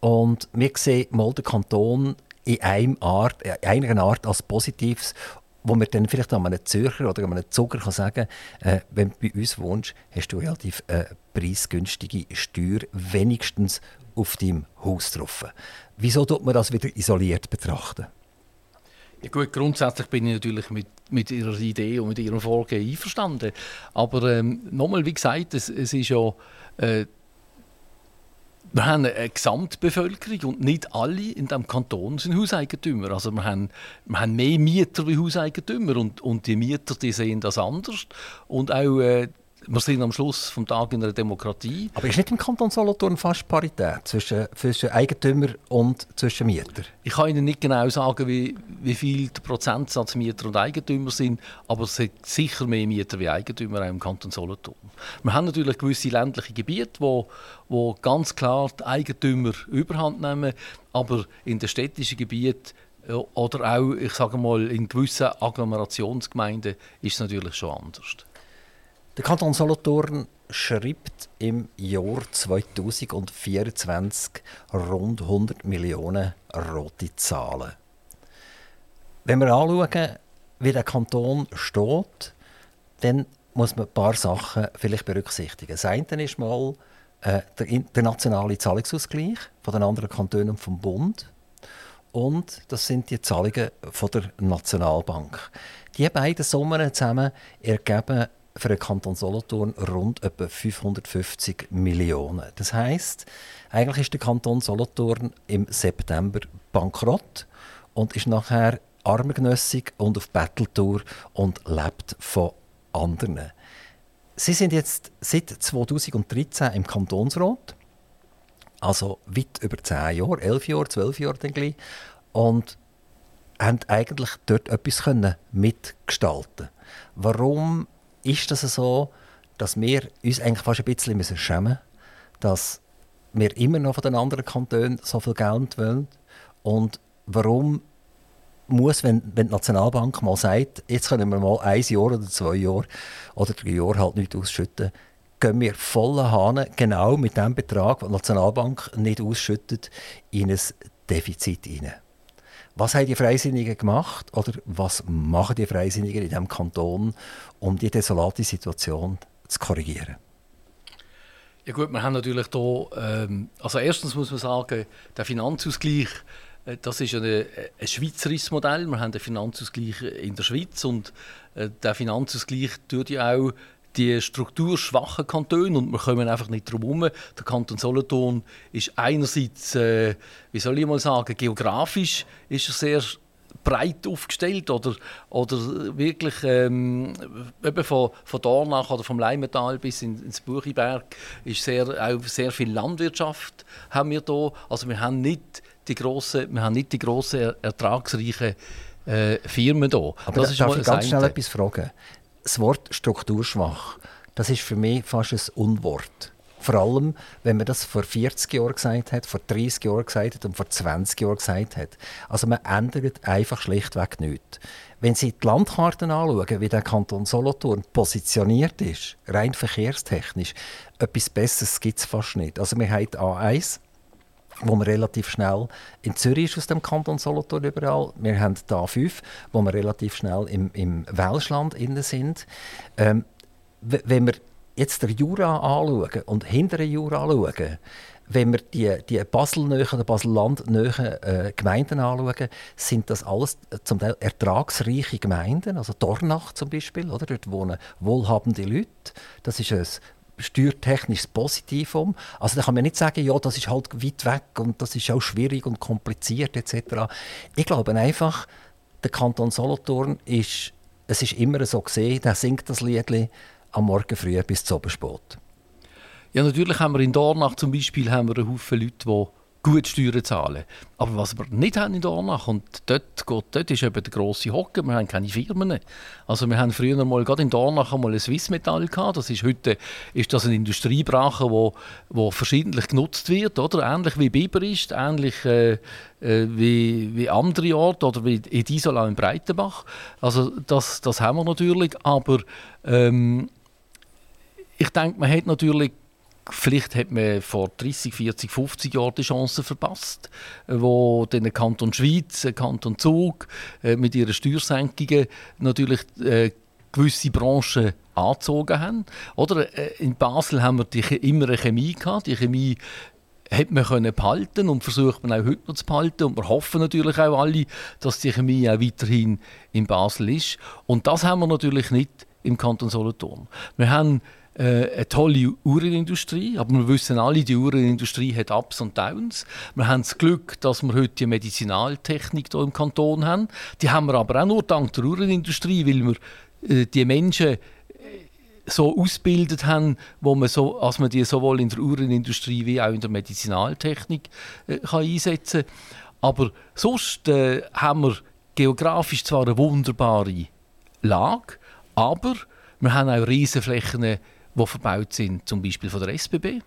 Und wir sehen mal den Kanton in, einem Art, in einer Art als Positives, wo man dann vielleicht an einem Zürcher oder an einem Zucker kann sagen äh, wenn du bei uns wohnst, hast du relativ äh, preisgünstige Steuer wenigstens auf deinem Haus drauf. Wieso tut man das wieder isoliert betrachten? Ja gut, grundsätzlich bin ich natürlich mit, mit Ihrer Idee und mit Ihrem Vorgehen einverstanden. Aber ähm, nochmal, wie gesagt, es, es ist ja... Äh, wir haben eine Gesamtbevölkerung und nicht alle in diesem Kanton sind Hauseigentümer. Also wir haben, wir haben mehr Mieter wie Hauseigentümer und, und die Mieter die sehen das anders. Und auch äh, wir sind am Schluss des Tages in einer Demokratie. Aber ist nicht im Kanton Solothurn fast Parität zwischen, zwischen Eigentümer und zwischen Mieter? Ich kann Ihnen nicht genau sagen, wie, wie viel der Prozentsatz Mieter und Eigentümer sind, aber es sind sicher mehr Mieter wie Eigentümer auch im Kanton Solothurn. Wir haben natürlich gewisse ländliche Gebiete, wo, wo ganz klar die Eigentümer überhand nehmen, aber in den städtischen Gebieten oder auch, ich sage mal, in gewissen Agglomerationsgemeinden ist es natürlich schon anders. Der Kanton Solothurn schreibt im Jahr 2024 rund 100 Millionen rote Zahlen. Wenn wir anschauen, wie der Kanton steht, dann muss man ein paar Sachen vielleicht berücksichtigen. Das eine ist mal äh, der, der, nationale Zahlungsausgleich von den anderen Kantonen und vom Bund. Und das sind die Zahlungen von der Nationalbank. Die beiden Summen zusammen ergeben für den Kanton Solothurn rund etwa 550 Millionen. Das heißt, eigentlich ist der Kanton Solothurn im September bankrott und ist nachher armengenössig und auf Battletour und lebt von anderen. Sie sind jetzt seit 2013 im Kantonsrat, also weit über 10 Jahre, 11 Jahre, 12 Jahre gleich, und haben eigentlich dort etwas mitgestalten Warum ist das so, dass wir uns eigentlich fast ein bisschen müssen schämen dass wir immer noch von den anderen Kantonen so viel Geld wollen und warum muss, wenn, wenn die Nationalbank mal sagt, jetzt können wir mal ein Jahr oder zwei Jahre oder drei Jahre halt nicht ausschütten, gehen wir voller Hahn genau mit dem Betrag, den die Nationalbank nicht ausschüttet, in ein Defizit hinein. Was haben die Freisinnigen gemacht oder was machen die Freisinnigen in diesem Kanton, um die desolate Situation zu korrigieren? Ja gut, wir haben natürlich hier, ähm, also erstens muss man sagen, der Finanzausgleich, äh, das ist eine, ein schweizerisches Modell. Wir haben den Finanzausgleich in der Schweiz und äh, der Finanzausgleich tut ja auch die strukturschwachen Kantone und wir kommen einfach nicht drum herum. Der Kanton Solothurn ist einerseits, äh, wie soll ich mal sagen, geografisch ist er sehr breit aufgestellt oder, oder wirklich ähm, eben von, von Dornach oder vom Leimetal bis in, ins Buchiberg ist sehr, auch sehr viel Landwirtschaft haben wir da. Also wir haben nicht die grossen, wir haben nicht die grossen ertragsreichen äh, Firmen da. Aber das da, darf ich ganz schnell etwas fragen? Das Wort strukturschwach, das ist für mich fast ein Unwort. Vor allem, wenn man das vor 40 Jahren gesagt hat, vor 30 Jahren gesagt hat und vor 20 Jahren gesagt hat. Also man ändert einfach schlichtweg nichts. Wenn Sie die Landkarten anschauen, wie der Kanton Solothurn positioniert ist, rein verkehrstechnisch, etwas Besseres gibt es fast nicht. Also wir haben die A1, wo wir relativ schnell in Zürich aus dem Kanton Solothurn überall. Wir haben die A5, wo wir relativ schnell im, im Welschland innen sind. Ähm, wenn wir jetzt den Jura anschauen und hinter den Jura anschauen, wenn wir die, die Basel-nähen oder Basel-Land-nähen äh, Gemeinden anschauen, sind das alles zum Teil ertragsreiche Gemeinden, also Dornach zum Beispiel, oder? dort wohnen wohlhabende Leute. Das ist ein steuertechnisch positiv um. Also da kann man nicht sagen, ja, das ist halt weit weg und das ist auch schwierig und kompliziert etc. Ich glaube einfach, der Kanton Solothurn ist, es ist immer so gesehen, der singt das Lied am Morgen früh bis zum Abendspät. Ja, natürlich haben wir in Dornach zum Beispiel haben wir einen Haufen Leute, die gut Steuern zahlen. Aber was wir nicht haben in Dornach, und dort, geht, dort ist eben der grosse Hocken, wir haben keine Firmen. Also wir haben früher mal, gerade in Dornach einmal ein Swissmetall gehabt, das ist heute ist das eine Industriebrache, wo, wo verschiedentlich genutzt wird, oder? ähnlich wie Biber ist, ähnlich äh, äh, wie, wie andere Orte, oder wie in Isola in Breitenbach. Also das, das haben wir natürlich, aber ähm, ich denke, man hat natürlich Vielleicht hat man vor 30, 40, 50 Jahren die Chance verpasst, äh, wo den Kanton Schweiz, Kanton Zug äh, mit ihren Steuersenkungen natürlich äh, gewisse Branchen angezogen haben. Oder in Basel haben wir die, immer eine Chemie gehabt. Die Chemie hat man können behalten und versucht man auch heute noch zu behalten. Und wir hoffen natürlich auch alle, dass die Chemie auch weiterhin in Basel ist. Und das haben wir natürlich nicht im Kanton Solothurn. Wir haben äh, eine tolle Uhrenindustrie, aber wir wissen alle, die Uhrenindustrie hat Ups und Downs. Wir haben das Glück, dass wir heute die Medizinaltechnik hier im Kanton haben. Die haben wir aber auch nur dank der Uhrenindustrie, weil wir äh, die Menschen äh, so ausgebildet haben, wo man so, als man die sowohl in der Uhrenindustrie wie auch in der Medizinaltechnik äh, kann einsetzen kann. Aber sonst äh, haben wir geografisch zwar eine wunderbare Lage, aber wir haben auch Riesenflächen die verbaut sind, zum Beispiel von der SBB.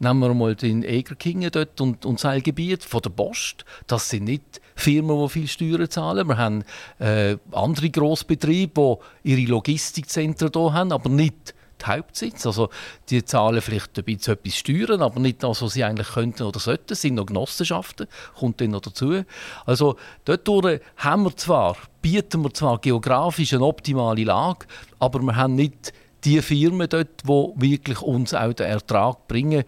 Nehmen wir mal den Egerkingen dort und, und das Gebiet von der Post. Das sind nicht Firmen, die viel Steuern zahlen. Wir haben äh, andere Grossbetriebe, die ihre Logistikzentren hier haben, aber nicht die Hauptsitz. Also die zahlen vielleicht ein bisschen etwas Steuern, aber nicht das, was sie eigentlich könnten oder sollten. Es sind noch Genossenschaften, kommt dann noch dazu. Also dort haben wir zwar, bieten wir zwar geografisch eine optimale Lage, aber wir haben nicht die Firmen dort, die wirklich uns auch den Ertrag bringen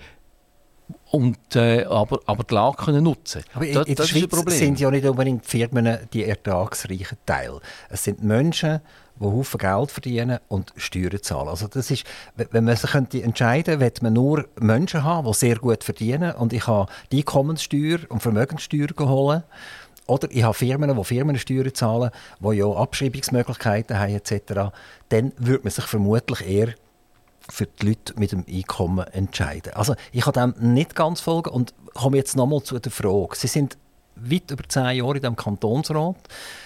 und äh, aber, aber die Lage können nutzen Aber in, das, in der Schweiz sind ja nicht unbedingt Firmen die ertragsreichen Teil. Es sind Menschen, die Haufen Geld verdienen und Steuern zahlen. Also das ist, wenn man sich könnte entscheiden könnte, man nur Menschen haben, die sehr gut verdienen und ich habe die Einkommenssteuer und Vermögenssteuer geholt oder ich habe Firmen, die Firmensteuern zahlen, die ja Abschreibungsmöglichkeiten haben etc. Dann würde man sich vermutlich eher für die Leute mit dem Einkommen entscheiden. Also ich kann dem nicht ganz folgen und komme jetzt nochmal zu der Frage. Sie sind weit über zehn Jahre in dem Kantonsrat.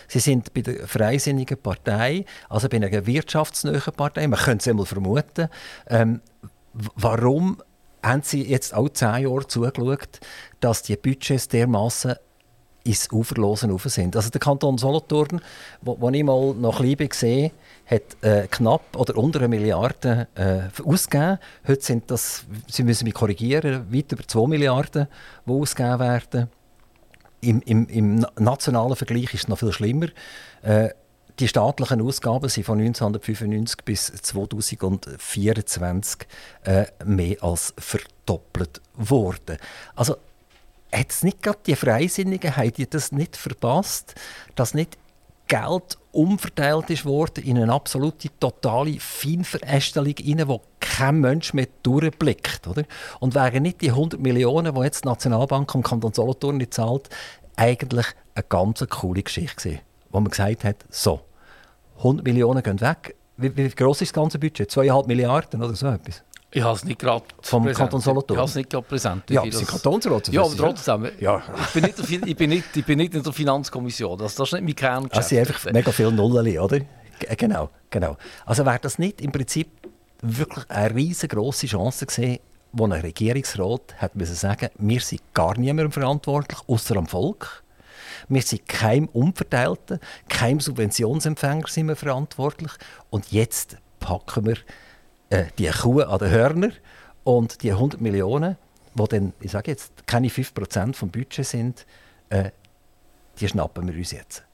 Sie sind bei der Freisinnigen Partei, also bei einer wirtschaftsnähen Partei. Man könnte es einmal vermuten. Ähm, warum haben Sie jetzt auch zehn Jahre zugeschaut, dass die Budgets dermaßen ins Uferlosen rauf sind. Also der Kanton Solothurn, wo, wo ich mal noch klein war, hat äh, knapp oder unter eine Milliarde äh, ausgegeben. Heute sind das, Sie müssen mich korrigieren, weit über 2 Milliarden, die ausgegeben werden. Im, im, Im, nationalen Vergleich ist es noch viel schlimmer. Äh, die staatlichen Ausgaben sind von 1995 bis 2024 äh, mehr als verdoppelt worden. Also hat es nicht gerade die Freisinnigen, haben die das nicht verpasst, dass nicht Geld umverteilt ist worden in eine absolute, totale Feinverästelung rein, wo kein Mensch mehr durchblickt. Oder? Und wären nicht die 100 Millionen, die jetzt die Nationalbank am Kanton Solothurn nicht zahlt, eigentlich eine ganz coole Geschichte gewesen, wo man gesagt hat, so, 100 Millionen gehen weg. Wie, wie groß ist das ganze Budget? 2,5 Milliarden oder so etwas? Ich habe es nicht gerade Vom präsent. Kanton Solothurn? Ich habe es nicht gerade präsent. Ja, Sie Kantonsrat. Ja, aber trotzdem. Ja. Ich, bin nicht, ich, bin nicht, ich bin nicht in der Finanzkommission. Das, das ist nicht mein Kerngeschäft. Also, Sie einfach mega viel Nullen, oder? Genau, genau. Also wäre das nicht im Prinzip wirklich eine riesengroße Chance gesehen, wo ein Regierungsrat hat müssen sagen, wir sind gar niemandem verantwortlich, außer am Volk. Wir sind keinem Umverteilten, keinem Subventionsempfänger sind wir verantwortlich. Und jetzt packen wir äh, die Kuh an den Hörner und die 100 Millionen, die dann, ich sage jetzt, keine 5% vom Budget sind, äh, die schnappen wir uns jetzt.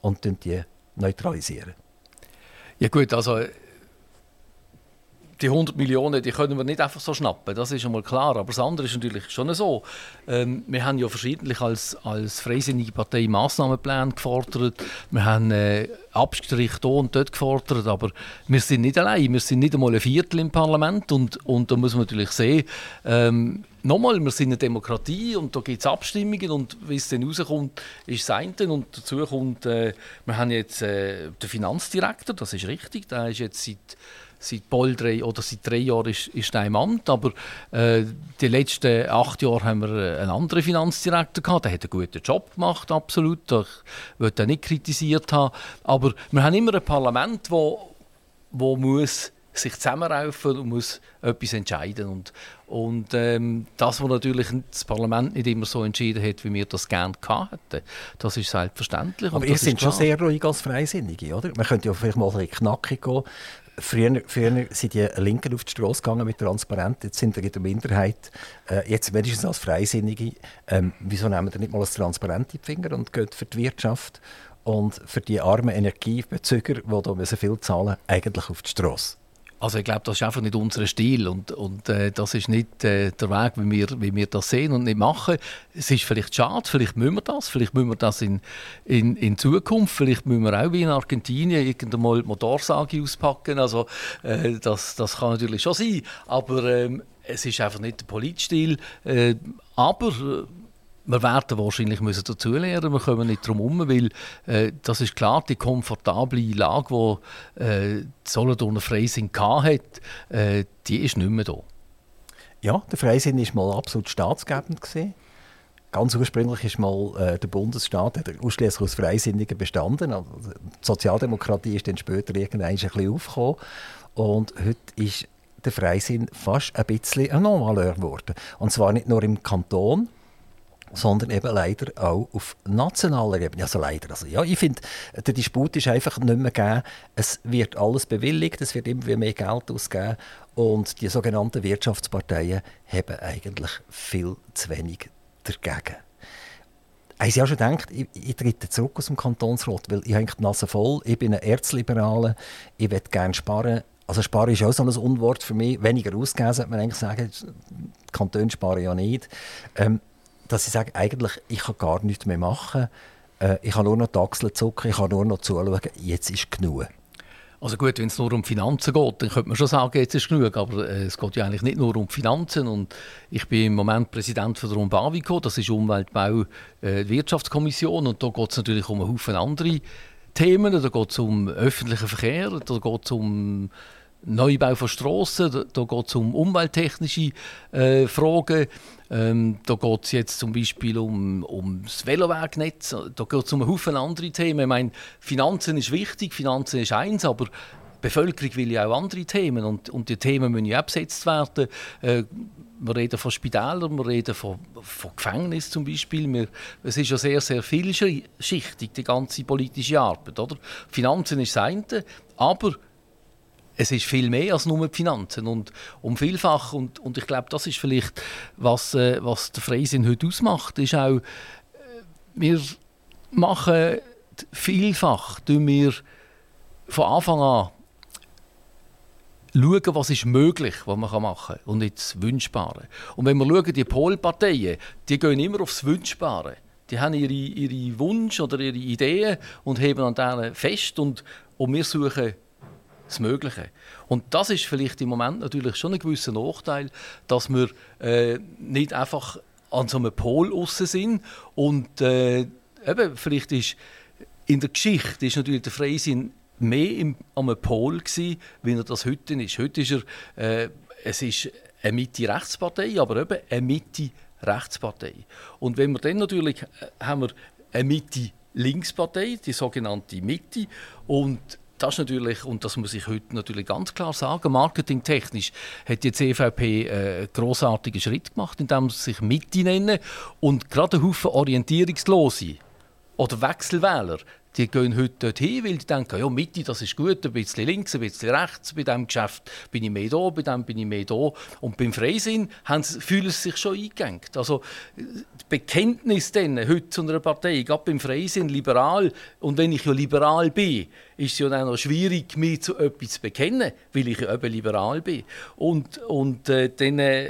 Und die neutralisieren. Ja gut, also die 100 Millionen, die können wir nicht einfach so schnappen, das ist einmal klar. Aber das andere ist natürlich schon so. Ähm, wir haben ja verschiedentlich als, als Freisinnige Partei Massnahmenpläne gefordert. Wir haben äh, Abstrich hier und dort gefordert, aber wir sind nicht allein. Wir sind nicht einmal ein Viertel im Parlament und, und da muss man natürlich sehen, ähm, Nochmal, wir sind eine Demokratie und da gibt es Abstimmungen und wie es dann rauskommt, ist das eine. Und dazu kommt, äh, wir haben jetzt äh, den Finanzdirektor, das ist richtig, der ist jetzt seit seit bald drei oder seit drei Jahren ist, ist er im Amt, aber äh, die letzten acht Jahre haben wir äh, einen anderen Finanzdirektor gehabt, der hat einen guten Job gemacht, absolut, ich will ihn nicht kritisiert haben, aber wir haben immer ein Parlament, wo, wo muss sich zusammenraufen und muss etwas entscheiden und, und ähm, das, was natürlich das Parlament nicht immer so entschieden hat, wie wir das gerne hätten, das ist selbstverständlich. Aber ihr seid schon sehr ruhig als Freisinnige, oder? Man könnte ja vielleicht mal ein knackig gehen. Früher, früher sind die Linken auf die Straße gegangen mit Transparent, jetzt sind sie in der Minderheit. Äh, jetzt wenigstens als Freisinnige. Ähm, wieso nehmen wir nicht mal das Transparent in die Finger und gehen für die Wirtschaft und für die armen Energiebezüger, die da viel zahlen eigentlich auf die Straße? Also ich glaube, das ist einfach nicht unser Stil und, und äh, das ist nicht äh, der Weg, wie wir, wie wir das sehen und nicht machen. Es ist vielleicht schade, vielleicht müssen wir das, vielleicht müssen wir das in, in, in Zukunft, vielleicht müssen wir auch wie in Argentinien irgendwann mal die Motorsage auspacken, also äh, das, das kann natürlich schon sein, aber ähm, es ist einfach nicht der Politstil, äh, aber äh, wir werden wahrscheinlich müssen dazulernen, wir kommen nicht drum herum, weil äh, das ist klar, die komfortable Lage, die äh, Solothurner Freising hatte, äh, die ist nicht mehr da. Ja, der Freisinn war mal absolut staatsgebend. Gewesen. Ganz ursprünglich ist mal äh, der Bundesstaat ausschließlich aus Freisinnigen bestanden. Also, die Sozialdemokratie ist dann später irgendwann ein bisschen aufgekommen. Und heute ist der Freisinn fast ein bisschen ein Normaleur geworden. Und zwar nicht nur im Kanton, sondern eben leider auch auf nationaler Ebene. Also leider. Also ja, ich finde, der Disput ist einfach nicht mehr gegeben. Es wird alles bewilligt, es wird immer mehr Geld ausgegeben und die sogenannten Wirtschaftsparteien haben eigentlich viel zu wenig dagegen. Haben Sie auch schon gedacht, ich, ich trete zurück aus dem Kantonsrat, weil ich habe die Nase voll, ich bin ein Erzliberaler, ich möchte gerne sparen. Also sparen ist auch so ein Unwort für mich. Weniger ausgeben, sollte man eigentlich sagen. Die Kantone sparen ja nicht. Ähm, dass ich sage, eigentlich, ich kann gar nichts mehr machen. Äh, ich kann nur noch die Achseln zucken, ich kann nur noch zuschauen, jetzt ist genug. Also gut, wenn es nur um Finanzen geht, dann könnte man schon sagen, jetzt ist genug. Aber äh, es geht ja eigentlich nicht nur um Finanzen. Und ich bin im Moment Präsident von der Umbavico, das ist Umweltbau äh, Wirtschaftskommission. Und da geht es natürlich um einen Haufen andere Themen. Da geht es um öffentlichen Verkehr, da geht es um Neubau von Strassen, da, geht es um umwelttechnische äh, Fragen. Ähm, da geht es jetzt zum Beispiel um, um das Velowegnetz, da geht es um einen Haufen andere Themen. Ich meine, Finanzen ist wichtig, Finanzen ist eins, aber die Bevölkerung will ja auch andere Themen und, und die Themen müssen ja besetzt werden. Äh, wir reden von Spitälern, wir reden von, von Gefängnissen zum Beispiel. Wir, es ist ja sehr, sehr vielschichtig, die ganze politische Arbeit. Oder? Finanzen ist das eine, aber es ist viel mehr als nur die Finanzen und um vielfach und, und ich glaube, das ist vielleicht was, äh, was der Freisinn heute ausmacht, ist auch, äh, wir machen vielfach, wir von Anfang an schauen, was ist möglich, was man machen kann und nicht das Wünschbare. Und wenn wir schauen, die Polparteien, die gehen immer aufs Wünschbare. Die haben ihre, ihre Wunsch oder ihre Ideen und heben an denen fest und, und wir suchen das Mögliche. Und das ist vielleicht im Moment natürlich schon ein gewisser Nachteil, dass wir äh, nicht einfach an so einem Pol außen sind und äh, eben, vielleicht ist in der Geschichte ist natürlich der Freisinn mehr im, am Pol gewesen, wie er das heute ist. Heute ist er, äh, es ist eine Mitte-Rechtspartei, aber eben eine Mitte-Rechtspartei. Und wenn wir dann natürlich, äh, haben wir eine Mitte-Linkspartei, die sogenannte Mitte, und das ist natürlich, und das muss ich heute natürlich ganz klar sagen, marketingtechnisch hat die CVP einen grossartigen Schritt gemacht, indem sie sich Mitte nennen und gerade ein Haufen Orientierungslose oder Wechselwähler die gehen heute dorthin, weil die denken, ja, Mitte, das ist gut, ein bisschen links, ein bisschen rechts, bei diesem Geschäft bin ich mehr da, bei dem bin ich mehr da. Und beim Freisinn haben sie, fühlen sie sich schon eingegangen. Also, das Bekenntnis dann, heute zu einer Partei, gerade beim Freisinn, liberal, und wenn ich ja liberal bin, ist es ja dann noch schwierig, mich zu etwas zu bekennen, weil ich ja eben liberal bin. Und, und äh, dann... Äh,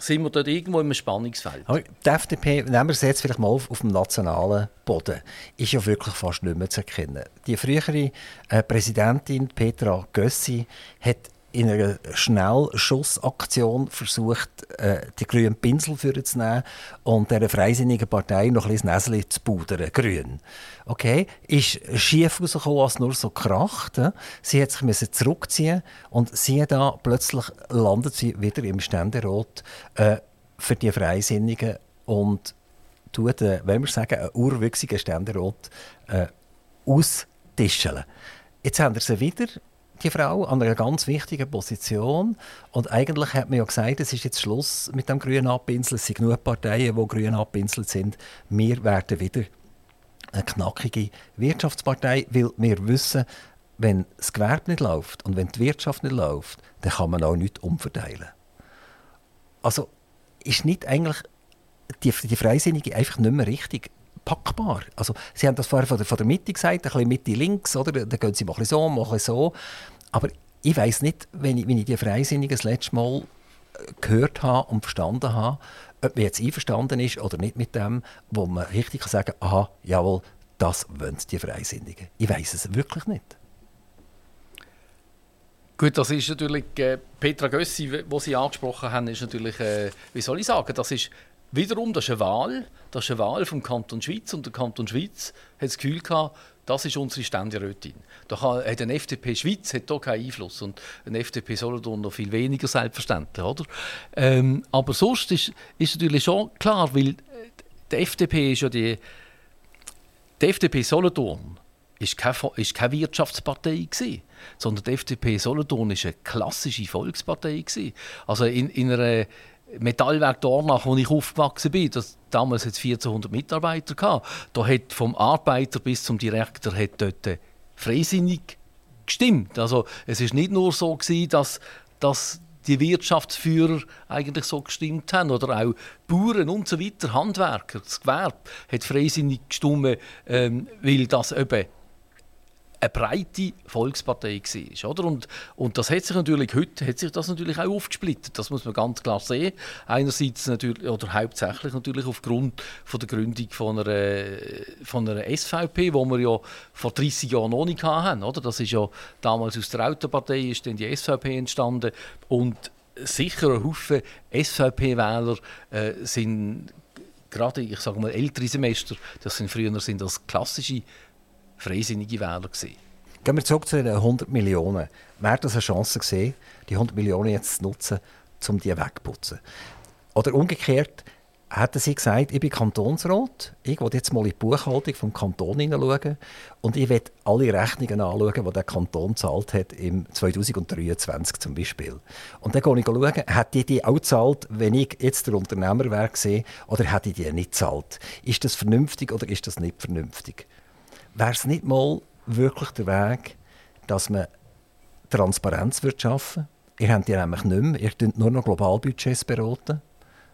sind wir dort irgendwo im Spannungsfeld. Die FDP, nehmen wir es jetzt vielleicht mal auf, auf dem nationalen Boden, ist ja wirklich fast nicht mehr zu erkennen. Die frühere äh, Präsidentin Petra Gössi hat in einer Schnellschussaktion versucht, äh, die grünen Pinsel vorzunehmen und der freisinnigen Partei noch ein bisschen das Näschen zu pudern, grün. Okay, ist schief rausgekommen, als nur so kracht. Äh? Sie hat sich zurückziehen und sie da plötzlich landet sie wieder im Ständerat äh, für die Freisinnigen und tut, äh, wenn wir sagen, einen urwüchsigen Ständerat äh, austischeln. Jetzt haben wir sie wieder die Frau, an einer ganz wichtigen Position. Und eigentlich hat man ja gesagt, es ist jetzt Schluss mit dem grünen Abpinseln. Es sind genug Parteien, die grün abpinselt sind. Wir werden wieder eine knackige Wirtschaftspartei, weil wir wissen, wenn das Gewerbe nicht läuft und wenn die Wirtschaft nicht läuft, dann kann man auch nichts umverteilen. Also ist nicht eigentlich die, die Freisinnige einfach nicht mehr richtig packbar. Also, Sie haben das vorher von der, von der Mitte gesagt, ein bisschen Mitte links, oder? Dann gehen Sie mal ein bisschen so, mal ein bisschen so. Aber ich weiß nicht, wenn ich, wenn ich die Freisinnigen das letzte Mal äh, gehört habe und verstanden habe, ob man jetzt einverstanden ist oder nicht mit dem, wo man richtig kann sagen kann, jawohl, das wollen die Freisinnigen. Ich weiß es wirklich nicht. Gut, das ist natürlich äh, Petra Gössi, wo Sie angesprochen haben, ist natürlich, äh, wie soll ich sagen, das ist wiederum, das ist eine Wahl, das ist eine Wahl vom Kanton Schweiz und der Kanton Schweiz hat das Gefühl gehabt, das ist unsere Ständerätin. Da hat eine FDP Schweiz hat hier keinen Einfluss und eine FDP Solothurn noch viel weniger selbstverständlich, oder? Ähm, aber sonst ist, ist natürlich schon klar, weil die FDP ist ja die, die FDP Solothurn ist keine, ist keine Wirtschaftspartei gewesen, sondern die FDP Solothurn ist eine klassische Volkspartei gewesen. Also in, in einer Metallwerk Dornach, wo ich aufgewachsen bin, das, damals hat es 1400 Mitarbeiter gehabt. Da hat vom Arbeiter bis zum Direktor hat dort freisinnig gestimmt. Also es ist nicht nur so gewesen, dass, dass die Wirtschaftsführer eigentlich so gestimmt haben oder auch Bauern und so weiter, Handwerker, das Gewerbe hat freisinnig gestimmt, ähm, weil das eben eine breite Volkspartei war. Oder? Und, und das hat sich natürlich heute hat sich das natürlich auch aufgesplittet. Das muss man ganz klar sehen. Einerseits natürlich, oder hauptsächlich natürlich aufgrund von der Gründung von einer, von einer SVP, wo wir ja vor 30 Jahren noch nicht hatten. Oder? Das ist ja damals aus der Autopartei ist dann die SVP entstanden und sicher ein Haufen SVP-Wähler äh, sind gerade, ich sage mal, ältere Semester, das sind früher sind das klassische freisinnige Wähler. Gewesen. Gehen wir zurück zu den 100 Millionen. Wäre das eine Chance gesehen, die 100 Millionen jetzt zu nutzen, um die wegzuputzen? Oder umgekehrt, hätten sie gesagt, ich bin Kantonsrat, ich will jetzt mal in die Buchhaltung vom Kanton hineinschauen und ich will alle Rechnungen anschauen, die der Kanton zahlt hat im 2023 zum Beispiel. Und dann gehe ich schauen, hat die die auch gezahlt, wenn ich jetzt der Unternehmer wäre oder hätte ich die nicht gezahlt? Ist das vernünftig oder ist das nicht vernünftig? Wäre es nicht mal wirklich der Weg, dass man Transparenz schaffen würde? Ihr habt die nämlich nicht mehr, ihr beratet nur noch Globalbudgets beraten.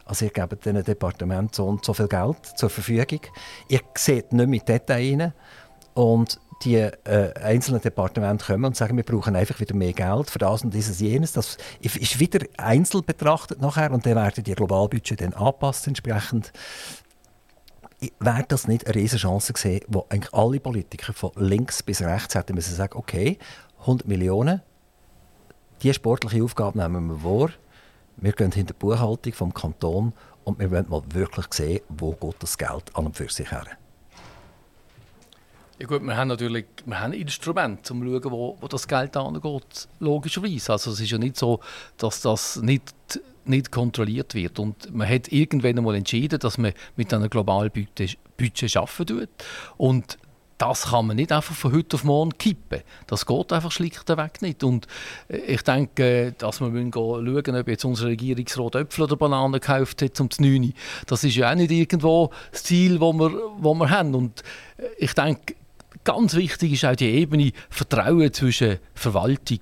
Also ihr gebt diesen Departement so und so viel Geld zur Verfügung. Ihr seht nicht mit Details rein. Und die äh, einzelnen Departemente kommen und sagen, wir brauchen einfach wieder mehr Geld für das und dieses jenes. Das ist wieder einzeln betrachtet nachher und dann werden die Globalbudget dann angepasst entsprechend. Wäre das nicht eine riesige Chance gewesen, wo eigentlich alle Politiker von links bis rechts hätten müssen sagen, okay, 100 Millionen, diese sportliche Aufgabe nehmen wir vor, wir gehen hinter die Buchhaltung vom Kanton und wir wollen mal wirklich sehen, wo geht das Geld an und für sich her. Ja gut, wir haben natürlich wir haben Instrumente, um zu schauen, wo, wo das Geld angeht, logischerweise. Also es ist ja nicht so, dass das nicht, nicht kontrolliert wird. Und man hat irgendwann einmal entschieden, dass man mit einem globalen Budget, Budget arbeiten tut. Und das kann man nicht einfach von heute auf morgen kippen. Das geht einfach schlichtweg nicht. Und äh, ich denke, dass wir müssen schauen, ob jetzt unser Regierungsrat Äpfel oder Bananen gekauft hat zum 9. Das ist ja auch nicht irgendwo das Ziel, das wir, wo wir haben. Und äh, ich denke, ganz wichtig ist auch die Ebene Vertrauen zwischen Verwaltung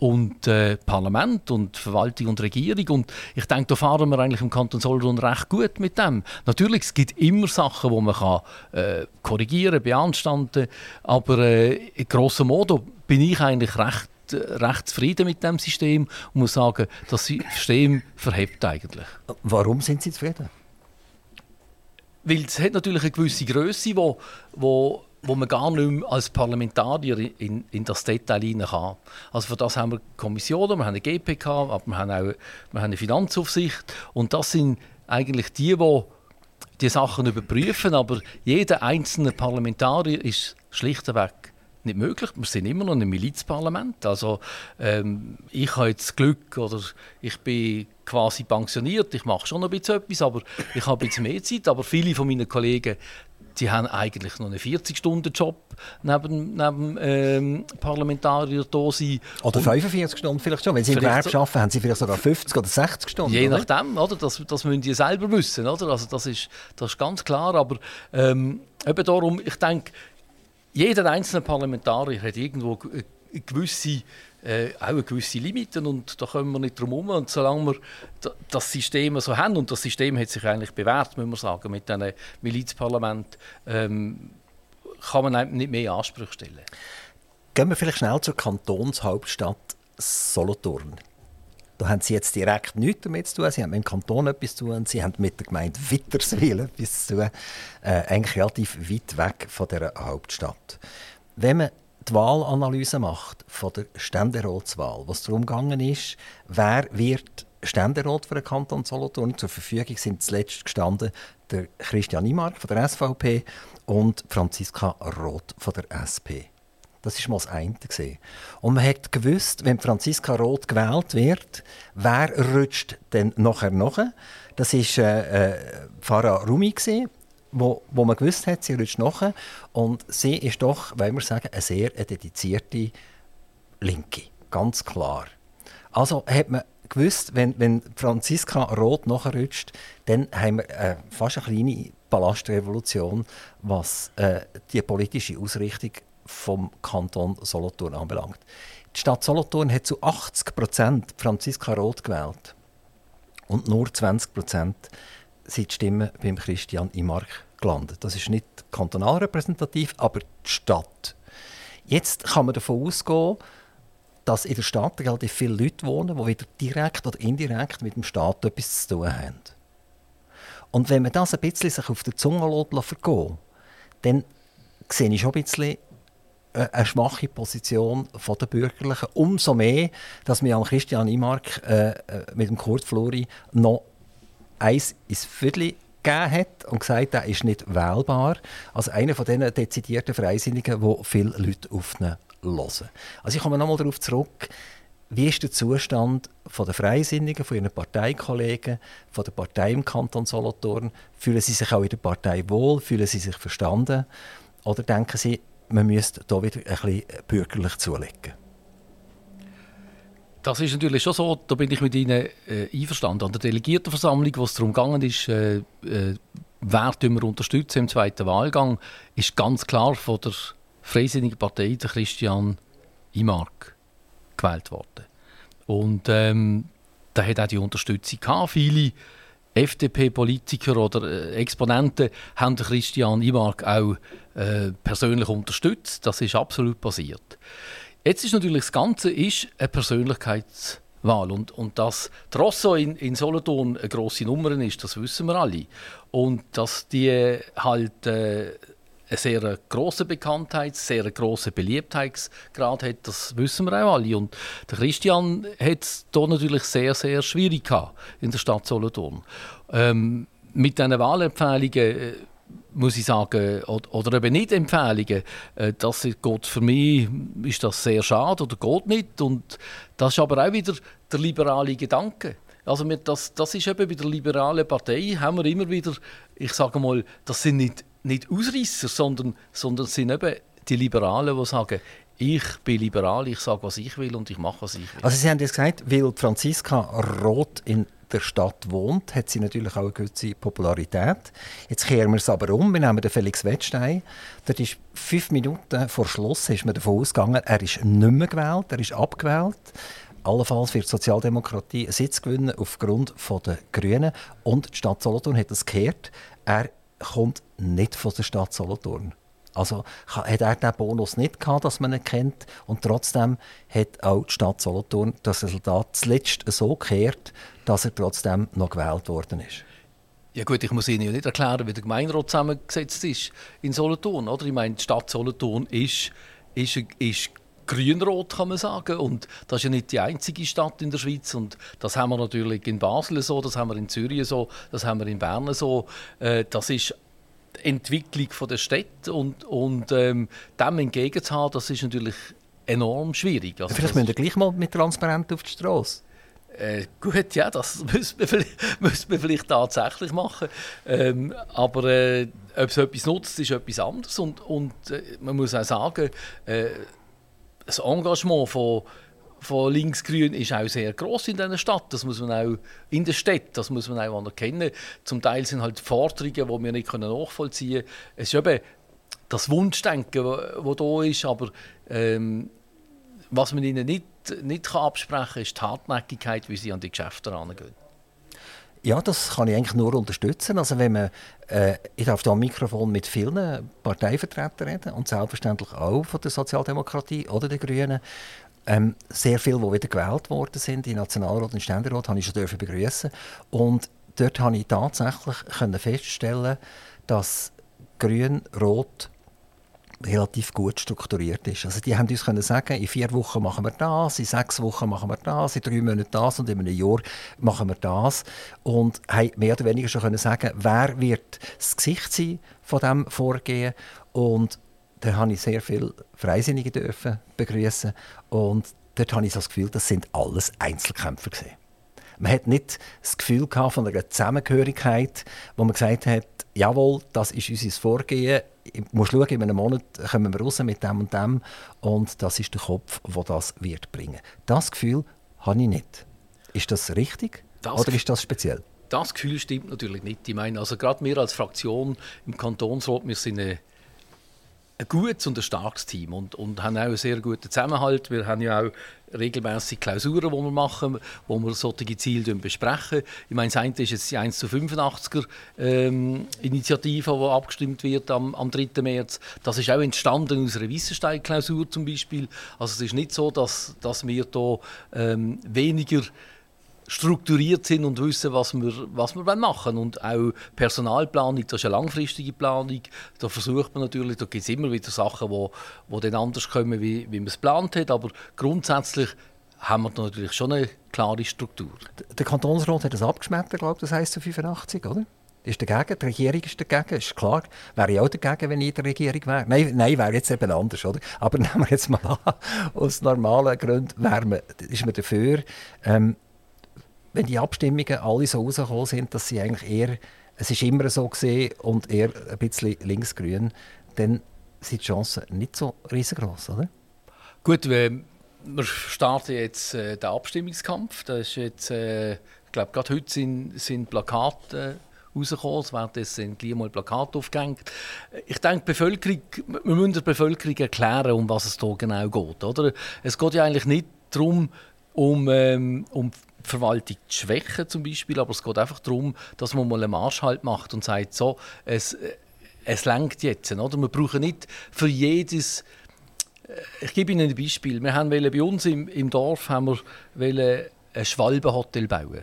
und äh, Parlament und Verwaltung und Regierung. Und ich denke, da fahren wir eigentlich im Kanton Solothurn recht gut mit dem. Natürlich, es gibt immer Sachen, die man kann, äh, korrigieren, beanstanden aber äh, in grosso modo bin ich eigentlich recht recht zufrieden mit dem System und muss sagen, das System verhebt eigentlich. Warum sind Sie zufrieden? Weil es hat natürlich eine gewisse Größe, wo, wo wo man gar nicht mehr als Parlamentarier in, in das Detail hinein kann. Also für das haben wir Kommissionen, wir haben eine GPK, aber wir haben auch wir haben eine Finanzaufsicht und das sind eigentlich die, die die Sachen überprüfen, aber jeder einzelne Parlamentarier ist schlichtweg nicht möglich. Wir sind immer noch ein Milizparlament. Also ähm, ich habe jetzt Glück oder ich bin quasi pensioniert. Ich mache schon ein bisschen etwas, aber ich habe ein bisschen mehr Zeit. Aber viele von meinen Kollegen die haben eigentlich noch einen 40-Stunden-Job neben, neben ähm, Parlamentarier da sein. Oder 45 Stunden vielleicht schon. Wenn sie im Gewerbe arbeiten, haben sie vielleicht sogar 50 oder 60 Stunden. Je nachdem, oder? Das, das müssen die selber wissen. Oder? Also das, ist, das ist ganz klar. Aber ähm, eben darum, ich denke, jeder einzelne Parlamentarier hat irgendwo eine gewisse äh, auch eine gewisse Limiten und da kommen wir nicht drum herum. Und solange wir das System so haben, und das System hat sich eigentlich bewährt, muss man sagen, mit diesem Milizparlament, ähm, kann man nicht mehr Ansprüche stellen. Gehen wir vielleicht schnell zur Kantonshauptstadt Solothurn. Da haben Sie jetzt direkt nichts damit zu tun. Sie haben mit dem Kanton etwas zu tun. Sie haben mit der Gemeinde Witterswil etwas zu tun. Äh, eigentlich relativ weit weg von der Hauptstadt. Wenn man die Wahlanalyse macht von der Ständeratswahl, was darum gegangen ist, wer wird Ständerat für den Kanton Solothurn. Zur Verfügung sind zuletzt gestanden der Christian Imark von der SVP und Franziska Roth von der SP. Das ist mal das eine. Und man hat gewusst, wenn Franziska Roth gewählt wird, wer rutscht denn nachher noch? Das war äh, äh, Farah Rumi, wo, wo man gewusst hat, sie rutscht nach. Und sie ist doch, wollen wir sagen, eine sehr dedizierte Linke. Ganz klar. Also hat man gewusst, wenn, wenn Franziska Roth nachrutscht, dann haben wir äh, fast eine kleine Ballastrevolution, was äh, die politische Ausrichtung vom Kanton Solothurn anbelangt. Die Stadt Solothurn hat zu 80 Prozent Franziska Roth gewählt und nur 20 Prozent sind die Stimmen beim Christian Imark gelandet. Das ist nicht kantonal repräsentativ, aber die Stadt. Jetzt kann man davon ausgehen, dass in der Stadt relativ viele Leute wohnen, die wieder direkt oder indirekt mit dem Staat etwas zu tun haben. Und wenn man das ein bisschen sich auf der Zunge lässt, dann sehe ich schon ein bisschen eine schwache Position der Bürgerlichen. Umso mehr, dass wir an Christian Imark äh, äh, mit dem Kurt Flori noch eins ins Viertel gegeben hat und gesagt, er ist nicht wählbar. Also einer von diesen dezidierten Freisinnigen, wo viele Leute auf ihn hören. Also ich komme nochmal darauf zurück, wie ist der Zustand der Freisinnigen, von Ihren Parteikollegen, von der Partei im Kanton Solothurn? Fühlen Sie sich auch in der Partei wohl? Fühlen Sie sich verstanden? Oder denken Sie, man müsste hier wieder ein bisschen bürgerlich zulegen? Das ist natürlich schon so, da bin ich mit Ihnen äh, einverstanden. An der Delegiertenversammlung, wo es darum ist, äh, äh, wer wir unterstützen im zweiten Wahlgang, ist ganz klar von der Freisinnigen Partei der Christian Imark gewählt worden. Und ähm, da hat auch die Unterstützung gehabt. Viele FDP-Politiker oder äh, Exponenten haben Christian Imark auch äh, persönlich unterstützt. Das ist absolut passiert. Jetzt ist natürlich das Ganze ist eine Persönlichkeitswahl und, und dass Trosso in, in Solothurn eine grosse Nummer ist, das wissen wir alle. Und dass die halt äh, eine sehr große Bekanntheit, sehr große Beliebtheitsgrad hat, das wissen wir auch alle. Und der Christian hat es hier natürlich sehr, sehr schwierig gehabt in der Stadt Solothurn. Ähm, mit diesen Wahlempfehlungen äh, muss ich sagen, oder, eben nicht Empfehlungen, äh, das geht für mich ist das sehr schade oder geht nicht. Und das ist aber auch wieder der liberale Gedanke. Also das, das ist eben bei der liberalen Partei, haben wir immer wieder, ich sage mal, das sind nicht, nicht Ausreißer, sondern, sondern sind eben die Liberalen, die sagen, ich bin liberal, ich sage, was ich will und ich mache, was ich will. Also Sie haben jetzt gesagt, weil Franziska Roth in der Stadt wohnt, hat sie natürlich auch eine gewisse Popularität. Jetzt kehren wir es aber um. Wir nehmen den Felix Wettstein. Dort ist fünf Minuten vor Schluss ist man davon ausgegangen, er ist nicht mehr gewählt, er ist abgewählt. Allenfalls wird die Sozialdemokratie einen Sitz gewinnen aufgrund der Grünen. Und die Stadt Solothurn hat es gehört. Er kommt nicht von der Stadt Solothurn. Also hat er diesen Bonus nicht gehabt, dass man ihn kennt. Und trotzdem hat auch die Stadt Solothurn das Resultat zuletzt so gekehrt, dass er trotzdem noch gewählt worden ist. Ja gut, ich muss Ihnen ja nicht erklären, wie der Gemeinderat zusammengesetzt ist in Solothurn. Oder? Ich meine, die Stadt Solothurn ist, ist, ist grünrot, kann man sagen. Und das ist ja nicht die einzige Stadt in der Schweiz. Und das haben wir natürlich in Basel so, das haben wir in Zürich so, das haben wir in Bern so. Äh, das ist Entwicklung der Städte und, und ähm, dem entgegenzuhaben, das ist natürlich enorm schwierig. Also vielleicht müssen wir gleich mal mit Transparent auf die Straße. Äh, gut, ja, das müsste man vielleicht, vielleicht tatsächlich machen. Ähm, aber äh, ob es etwas nutzt, ist etwas anderes. Und, und äh, man muss auch sagen, äh, das Engagement von von linksgrün ist auch sehr groß in dieser Stadt. Das muss man auch in der Stadt, das muss man auch anerkennen. Zum Teil sind halt Forderungen, die wir nicht nachvollziehen können. Es ist eben das Wunschdenken, das da ist, aber ähm, was man ihnen nicht, nicht kann absprechen kann, ist die Hartnäckigkeit, wie sie an die Geschäfte herangehen. Ja, das kann ich eigentlich nur unterstützen. Also wenn man, äh, ich darf hier am Mikrofon mit vielen Parteivertretern reden und selbstverständlich auch von der Sozialdemokratie oder den Grünen. Ähm, sehr viele, die wieder gewählt worden sind, in Nationalrat und Ständerat, habe ich schon begrüßen. Und dort konnte ich tatsächlich feststellen, dass Grün-Rot relativ gut strukturiert ist. Also die haben uns können sagen, in vier Wochen machen wir das, in sechs Wochen machen wir das, in drei Monaten das und in einem Jahr machen wir das. Und haben mehr oder weniger schon können sagen, wer wird das Gesicht sein von diesem Vorgehen. Und da habe ich sehr viele Freisinnige dürfen begrüßen und dort habe ich das Gefühl, das sind alles Einzelkämpfer gewesen. Man hat nicht das Gefühl gehabt von einer Zusammengehörigkeit, wo man gesagt hat, jawohl, das ist unser Vorgehen. Ich muss schauen, in einem Monat kommen wir raus mit dem und dem und das ist der Kopf, der das wird bringen. Das Gefühl habe ich nicht. Ist das richtig das oder ist das speziell? Das Gefühl stimmt natürlich nicht. Ich meine, also gerade wir als Fraktion im Kantonsrat, wir sind eine ein gutes und ein starkes Team und, und haben auch einen sehr guten Zusammenhalt. Wir haben ja auch regelmäßig Klausuren, die wir machen, wo wir solche Ziele besprechen. Ich meine, das eine ist jetzt die 1 zu 85er ähm, Initiative, die abgestimmt wird am, am 3. März. Das ist auch entstanden aus einer Wissenstein-Klausur zum Beispiel. Also es ist nicht so, dass, dass wir da ähm, weniger strukturiert sind und wissen, was wir, was wir machen wollen. Und auch Personalplanung, das ist eine langfristige Planung. Da versucht man natürlich, da gibt es immer wieder Sachen, die wo, wo dann anders kommen, wie, wie man es geplant hat. Aber grundsätzlich haben wir natürlich schon eine klare Struktur. Der Kantonsrat hat das abgeschmettert, glaube ich, das heisst zu 85, oder? ist dagegen, die Regierung ist dagegen, ist klar. Wäre ich auch dagegen, wenn ich in der Regierung wäre? Nein, nein wäre jetzt eben anders, oder? Aber nehmen wir jetzt mal an, aus normalen Gründen wäre man, ist man dafür, ähm, wenn die Abstimmungen alle so rausgekommen sind, dass sie eigentlich eher, es ist immer so gesehen und eher ein bisschen linksgrün, dann sind die Chancen nicht so riesengroß, oder? Gut, wir, starten jetzt äh, den Abstimmungskampf. Das ist jetzt, äh, ich glaube, gerade heute sind, sind Plakate rausgekommen. Es werden sind gleich mal Plakate aufgehängt. Ich denke, Bevölkerung, wir müssen der Bevölkerung erklären, um was es hier genau geht. Oder? Es geht ja eigentlich nicht darum, um, ähm, um Verwaltung zu schwächen zum Beispiel, aber es geht einfach darum, dass man mal einen Marschhalt macht und sagt, so, es, es lenkt jetzt. Oder? Wir brauchen nicht für jedes äh, ich gebe Ihnen ein Beispiel. Wir haben bei uns im, im Dorf haben wir ein Schwalbenhotel bauen.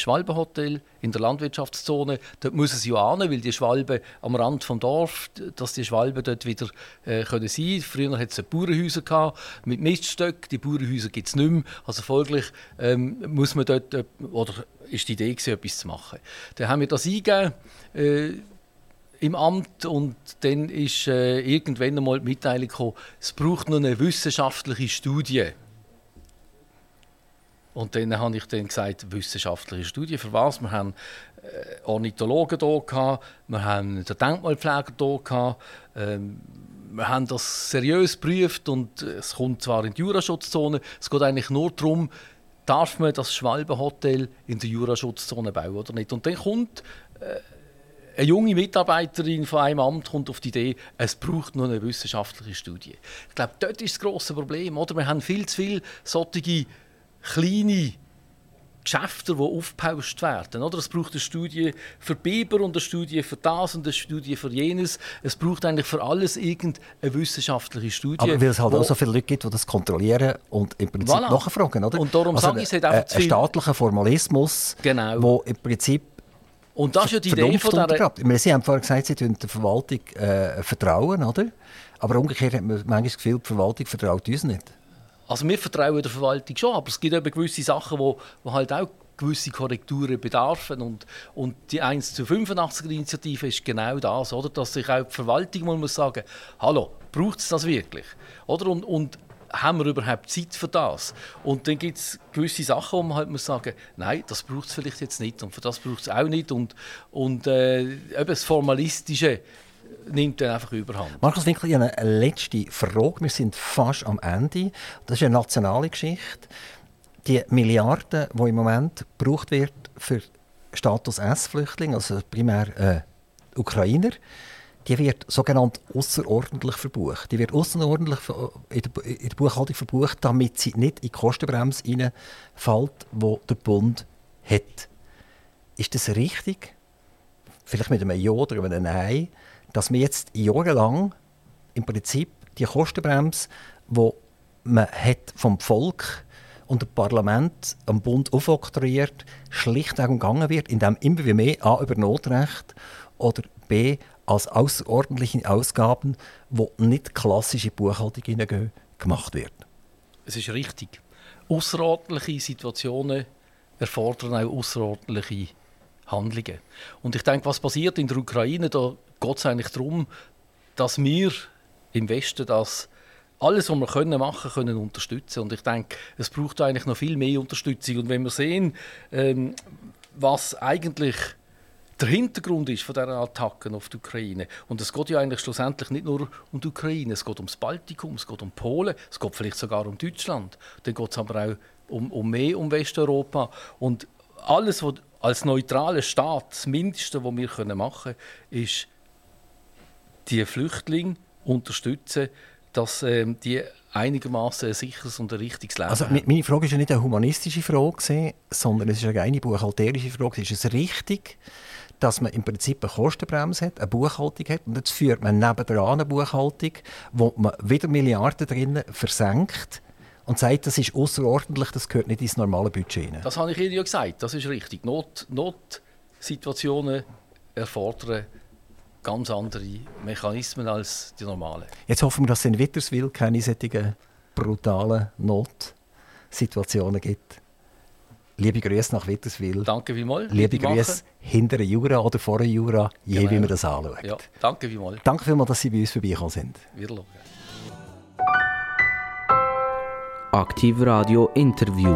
Schwalbenhotel in der Landwirtschaftszone. Dort müssen sie ja hin, weil die Schwalben am Rand des Dorf, dass die Schwalben dort wieder äh, können sein. Früher hat es Bauernhäuser gehabt, mit Miststöcken. Die Bauernhäuser gibt es nicht mehr. Also folglich ähm, muss man dort äh, oder ist die Idee gewesen, etwas zu machen. Dann haben wir das eingegeben. Äh, im Amt und dann ist äh, irgendwann einmal die Mitteilung gekommen, es braucht noch eine wissenschaftliche Studie. Und dann habe ich dann gesagt, wissenschaftliche Studie, für was? Wir haben äh, Ornithologen hier, wir haben den Denkmalpfleger hier, ähm, wir haben das seriös geprüft und es kommt zwar in die Juraschutzzone, es geht eigentlich nur darum, darf man das Schwalbenhotel in der Juraschutzzone bauen oder nicht. Und dann kommt äh, eine junge Mitarbeiterin von einem Amt kommt auf die Idee, es braucht noch eine wissenschaftliche Studie. Ich glaube, dort ist das grosse Problem. Oder? Wir haben viel zu viele solche kleine Geschäfte, die aufgepauscht werden. Oder? Es braucht eine Studie für Biber und eine Studie für das und eine Studie für jenes. Es braucht eigentlich für alles irgendeine wissenschaftliche Studie. Aber weil es halt auch so viele Leute gibt, die das kontrollieren und im Prinzip voilà. nachfragen. Oder? Und darum also sage ich, es hat einfach zu viel... Ein staatlicher Formalismus, genau. wo im Prinzip und das ist ja die Idee von der... Sie haben vorhin gesagt, Sie tun der Verwaltung äh, vertrauen, oder? Aber umgekehrt hat man manchmal das Gefühl, die Verwaltung vertraut uns nicht. Also wir vertrauen der Verwaltung schon, aber es gibt eben gewisse Sachen, wo, wo halt auch gewisse Korrekturen bedarfen. Und, und die 1 zu 85 Initiative ist genau das, oder? dass sich auch die Verwaltung mal muss sagen hallo, braucht es das wirklich? Oder? Und, und haben wir überhaupt Zeit für das? Und dann gibt es gewisse Sachen, wo man halt muss sagen nein, das braucht es vielleicht jetzt nicht und für das braucht es auch nicht. Und, und äh, eben das Formalistische nimmt dann einfach überhand. Markus Winkel, ich habe eine letzte Frage. Wir sind fast am Ende. Das ist eine nationale Geschichte. Die Milliarden, die im Moment gebraucht wird für Status S-Flüchtlinge, also primär äh, Ukrainer, die wird sogenannt außerordentlich verbucht. Die wird außerordentlich in der, Buchhaltung verbucht, damit sie nicht in die Kostenbremse hineinfällt, die der Bund hat. Ist das richtig? Vielleicht mit einem Ja oder einem Nein dass man jetzt jahrelang im Prinzip die Kostenbremse, die man hat vom Volk und dem Parlament am Bund aufoktroyiert, schlichtweg umgangen wird, indem immer mehr A über Notrecht oder B als außerordentliche Ausgaben, die nicht klassische Buchhaltung hineingehen, gemacht wird. Es ist richtig. Außerordentliche Situationen erfordern auch außerordentliche Handlungen. Und ich denke, was passiert in der Ukraine, da geht es eigentlich darum, dass wir im Westen das alles, was wir können machen können, unterstützen. Und ich denke, es braucht eigentlich noch viel mehr Unterstützung. Und wenn wir sehen, ähm, was eigentlich der Hintergrund ist von dieser Attacken auf die Ukraine. Und es geht ja eigentlich schlussendlich nicht nur um die Ukraine, es geht ums Baltikum, es geht um Polen, es geht vielleicht sogar um Deutschland. Dann geht es aber auch um, um mehr um Westeuropa. Und alles, was als neutraler Staat das Mindeste, was wir machen können, ist die Flüchtlinge unterstützen, dass ähm, die einigermaßen ein sicheres und ein richtiges Leben also, haben. Meine Frage ist ja nicht eine humanistische Frage, sondern es ist eine reine buchhalterische Frage. Ist es richtig, dass man im Prinzip eine Kostenbremse hat, eine Buchhaltung hat und jetzt führt man nebenan eine Buchhaltung, wo man wieder Milliarden drin versenkt und sagt, das ist außerordentlich, das gehört nicht ins normale Budget Das habe ich Ihnen ja gesagt, das ist richtig. Not, Notsituationen erfordern ganz andere Mechanismen als die normalen. Jetzt hoffen wir, dass es in Witterswil keine solchen brutalen Notsituationen gibt. Liebe Grüße nach Witterswil. Danke vielmals. Liebe Grüße hinter der Jura oder vor der Jura, je Genau. wie man das anschaut. Ja, danke vielmals. Danke vielmals, dass Sie bei uns vorbeigekommen sind. Wiedersehen. Aktiv Radio Interview.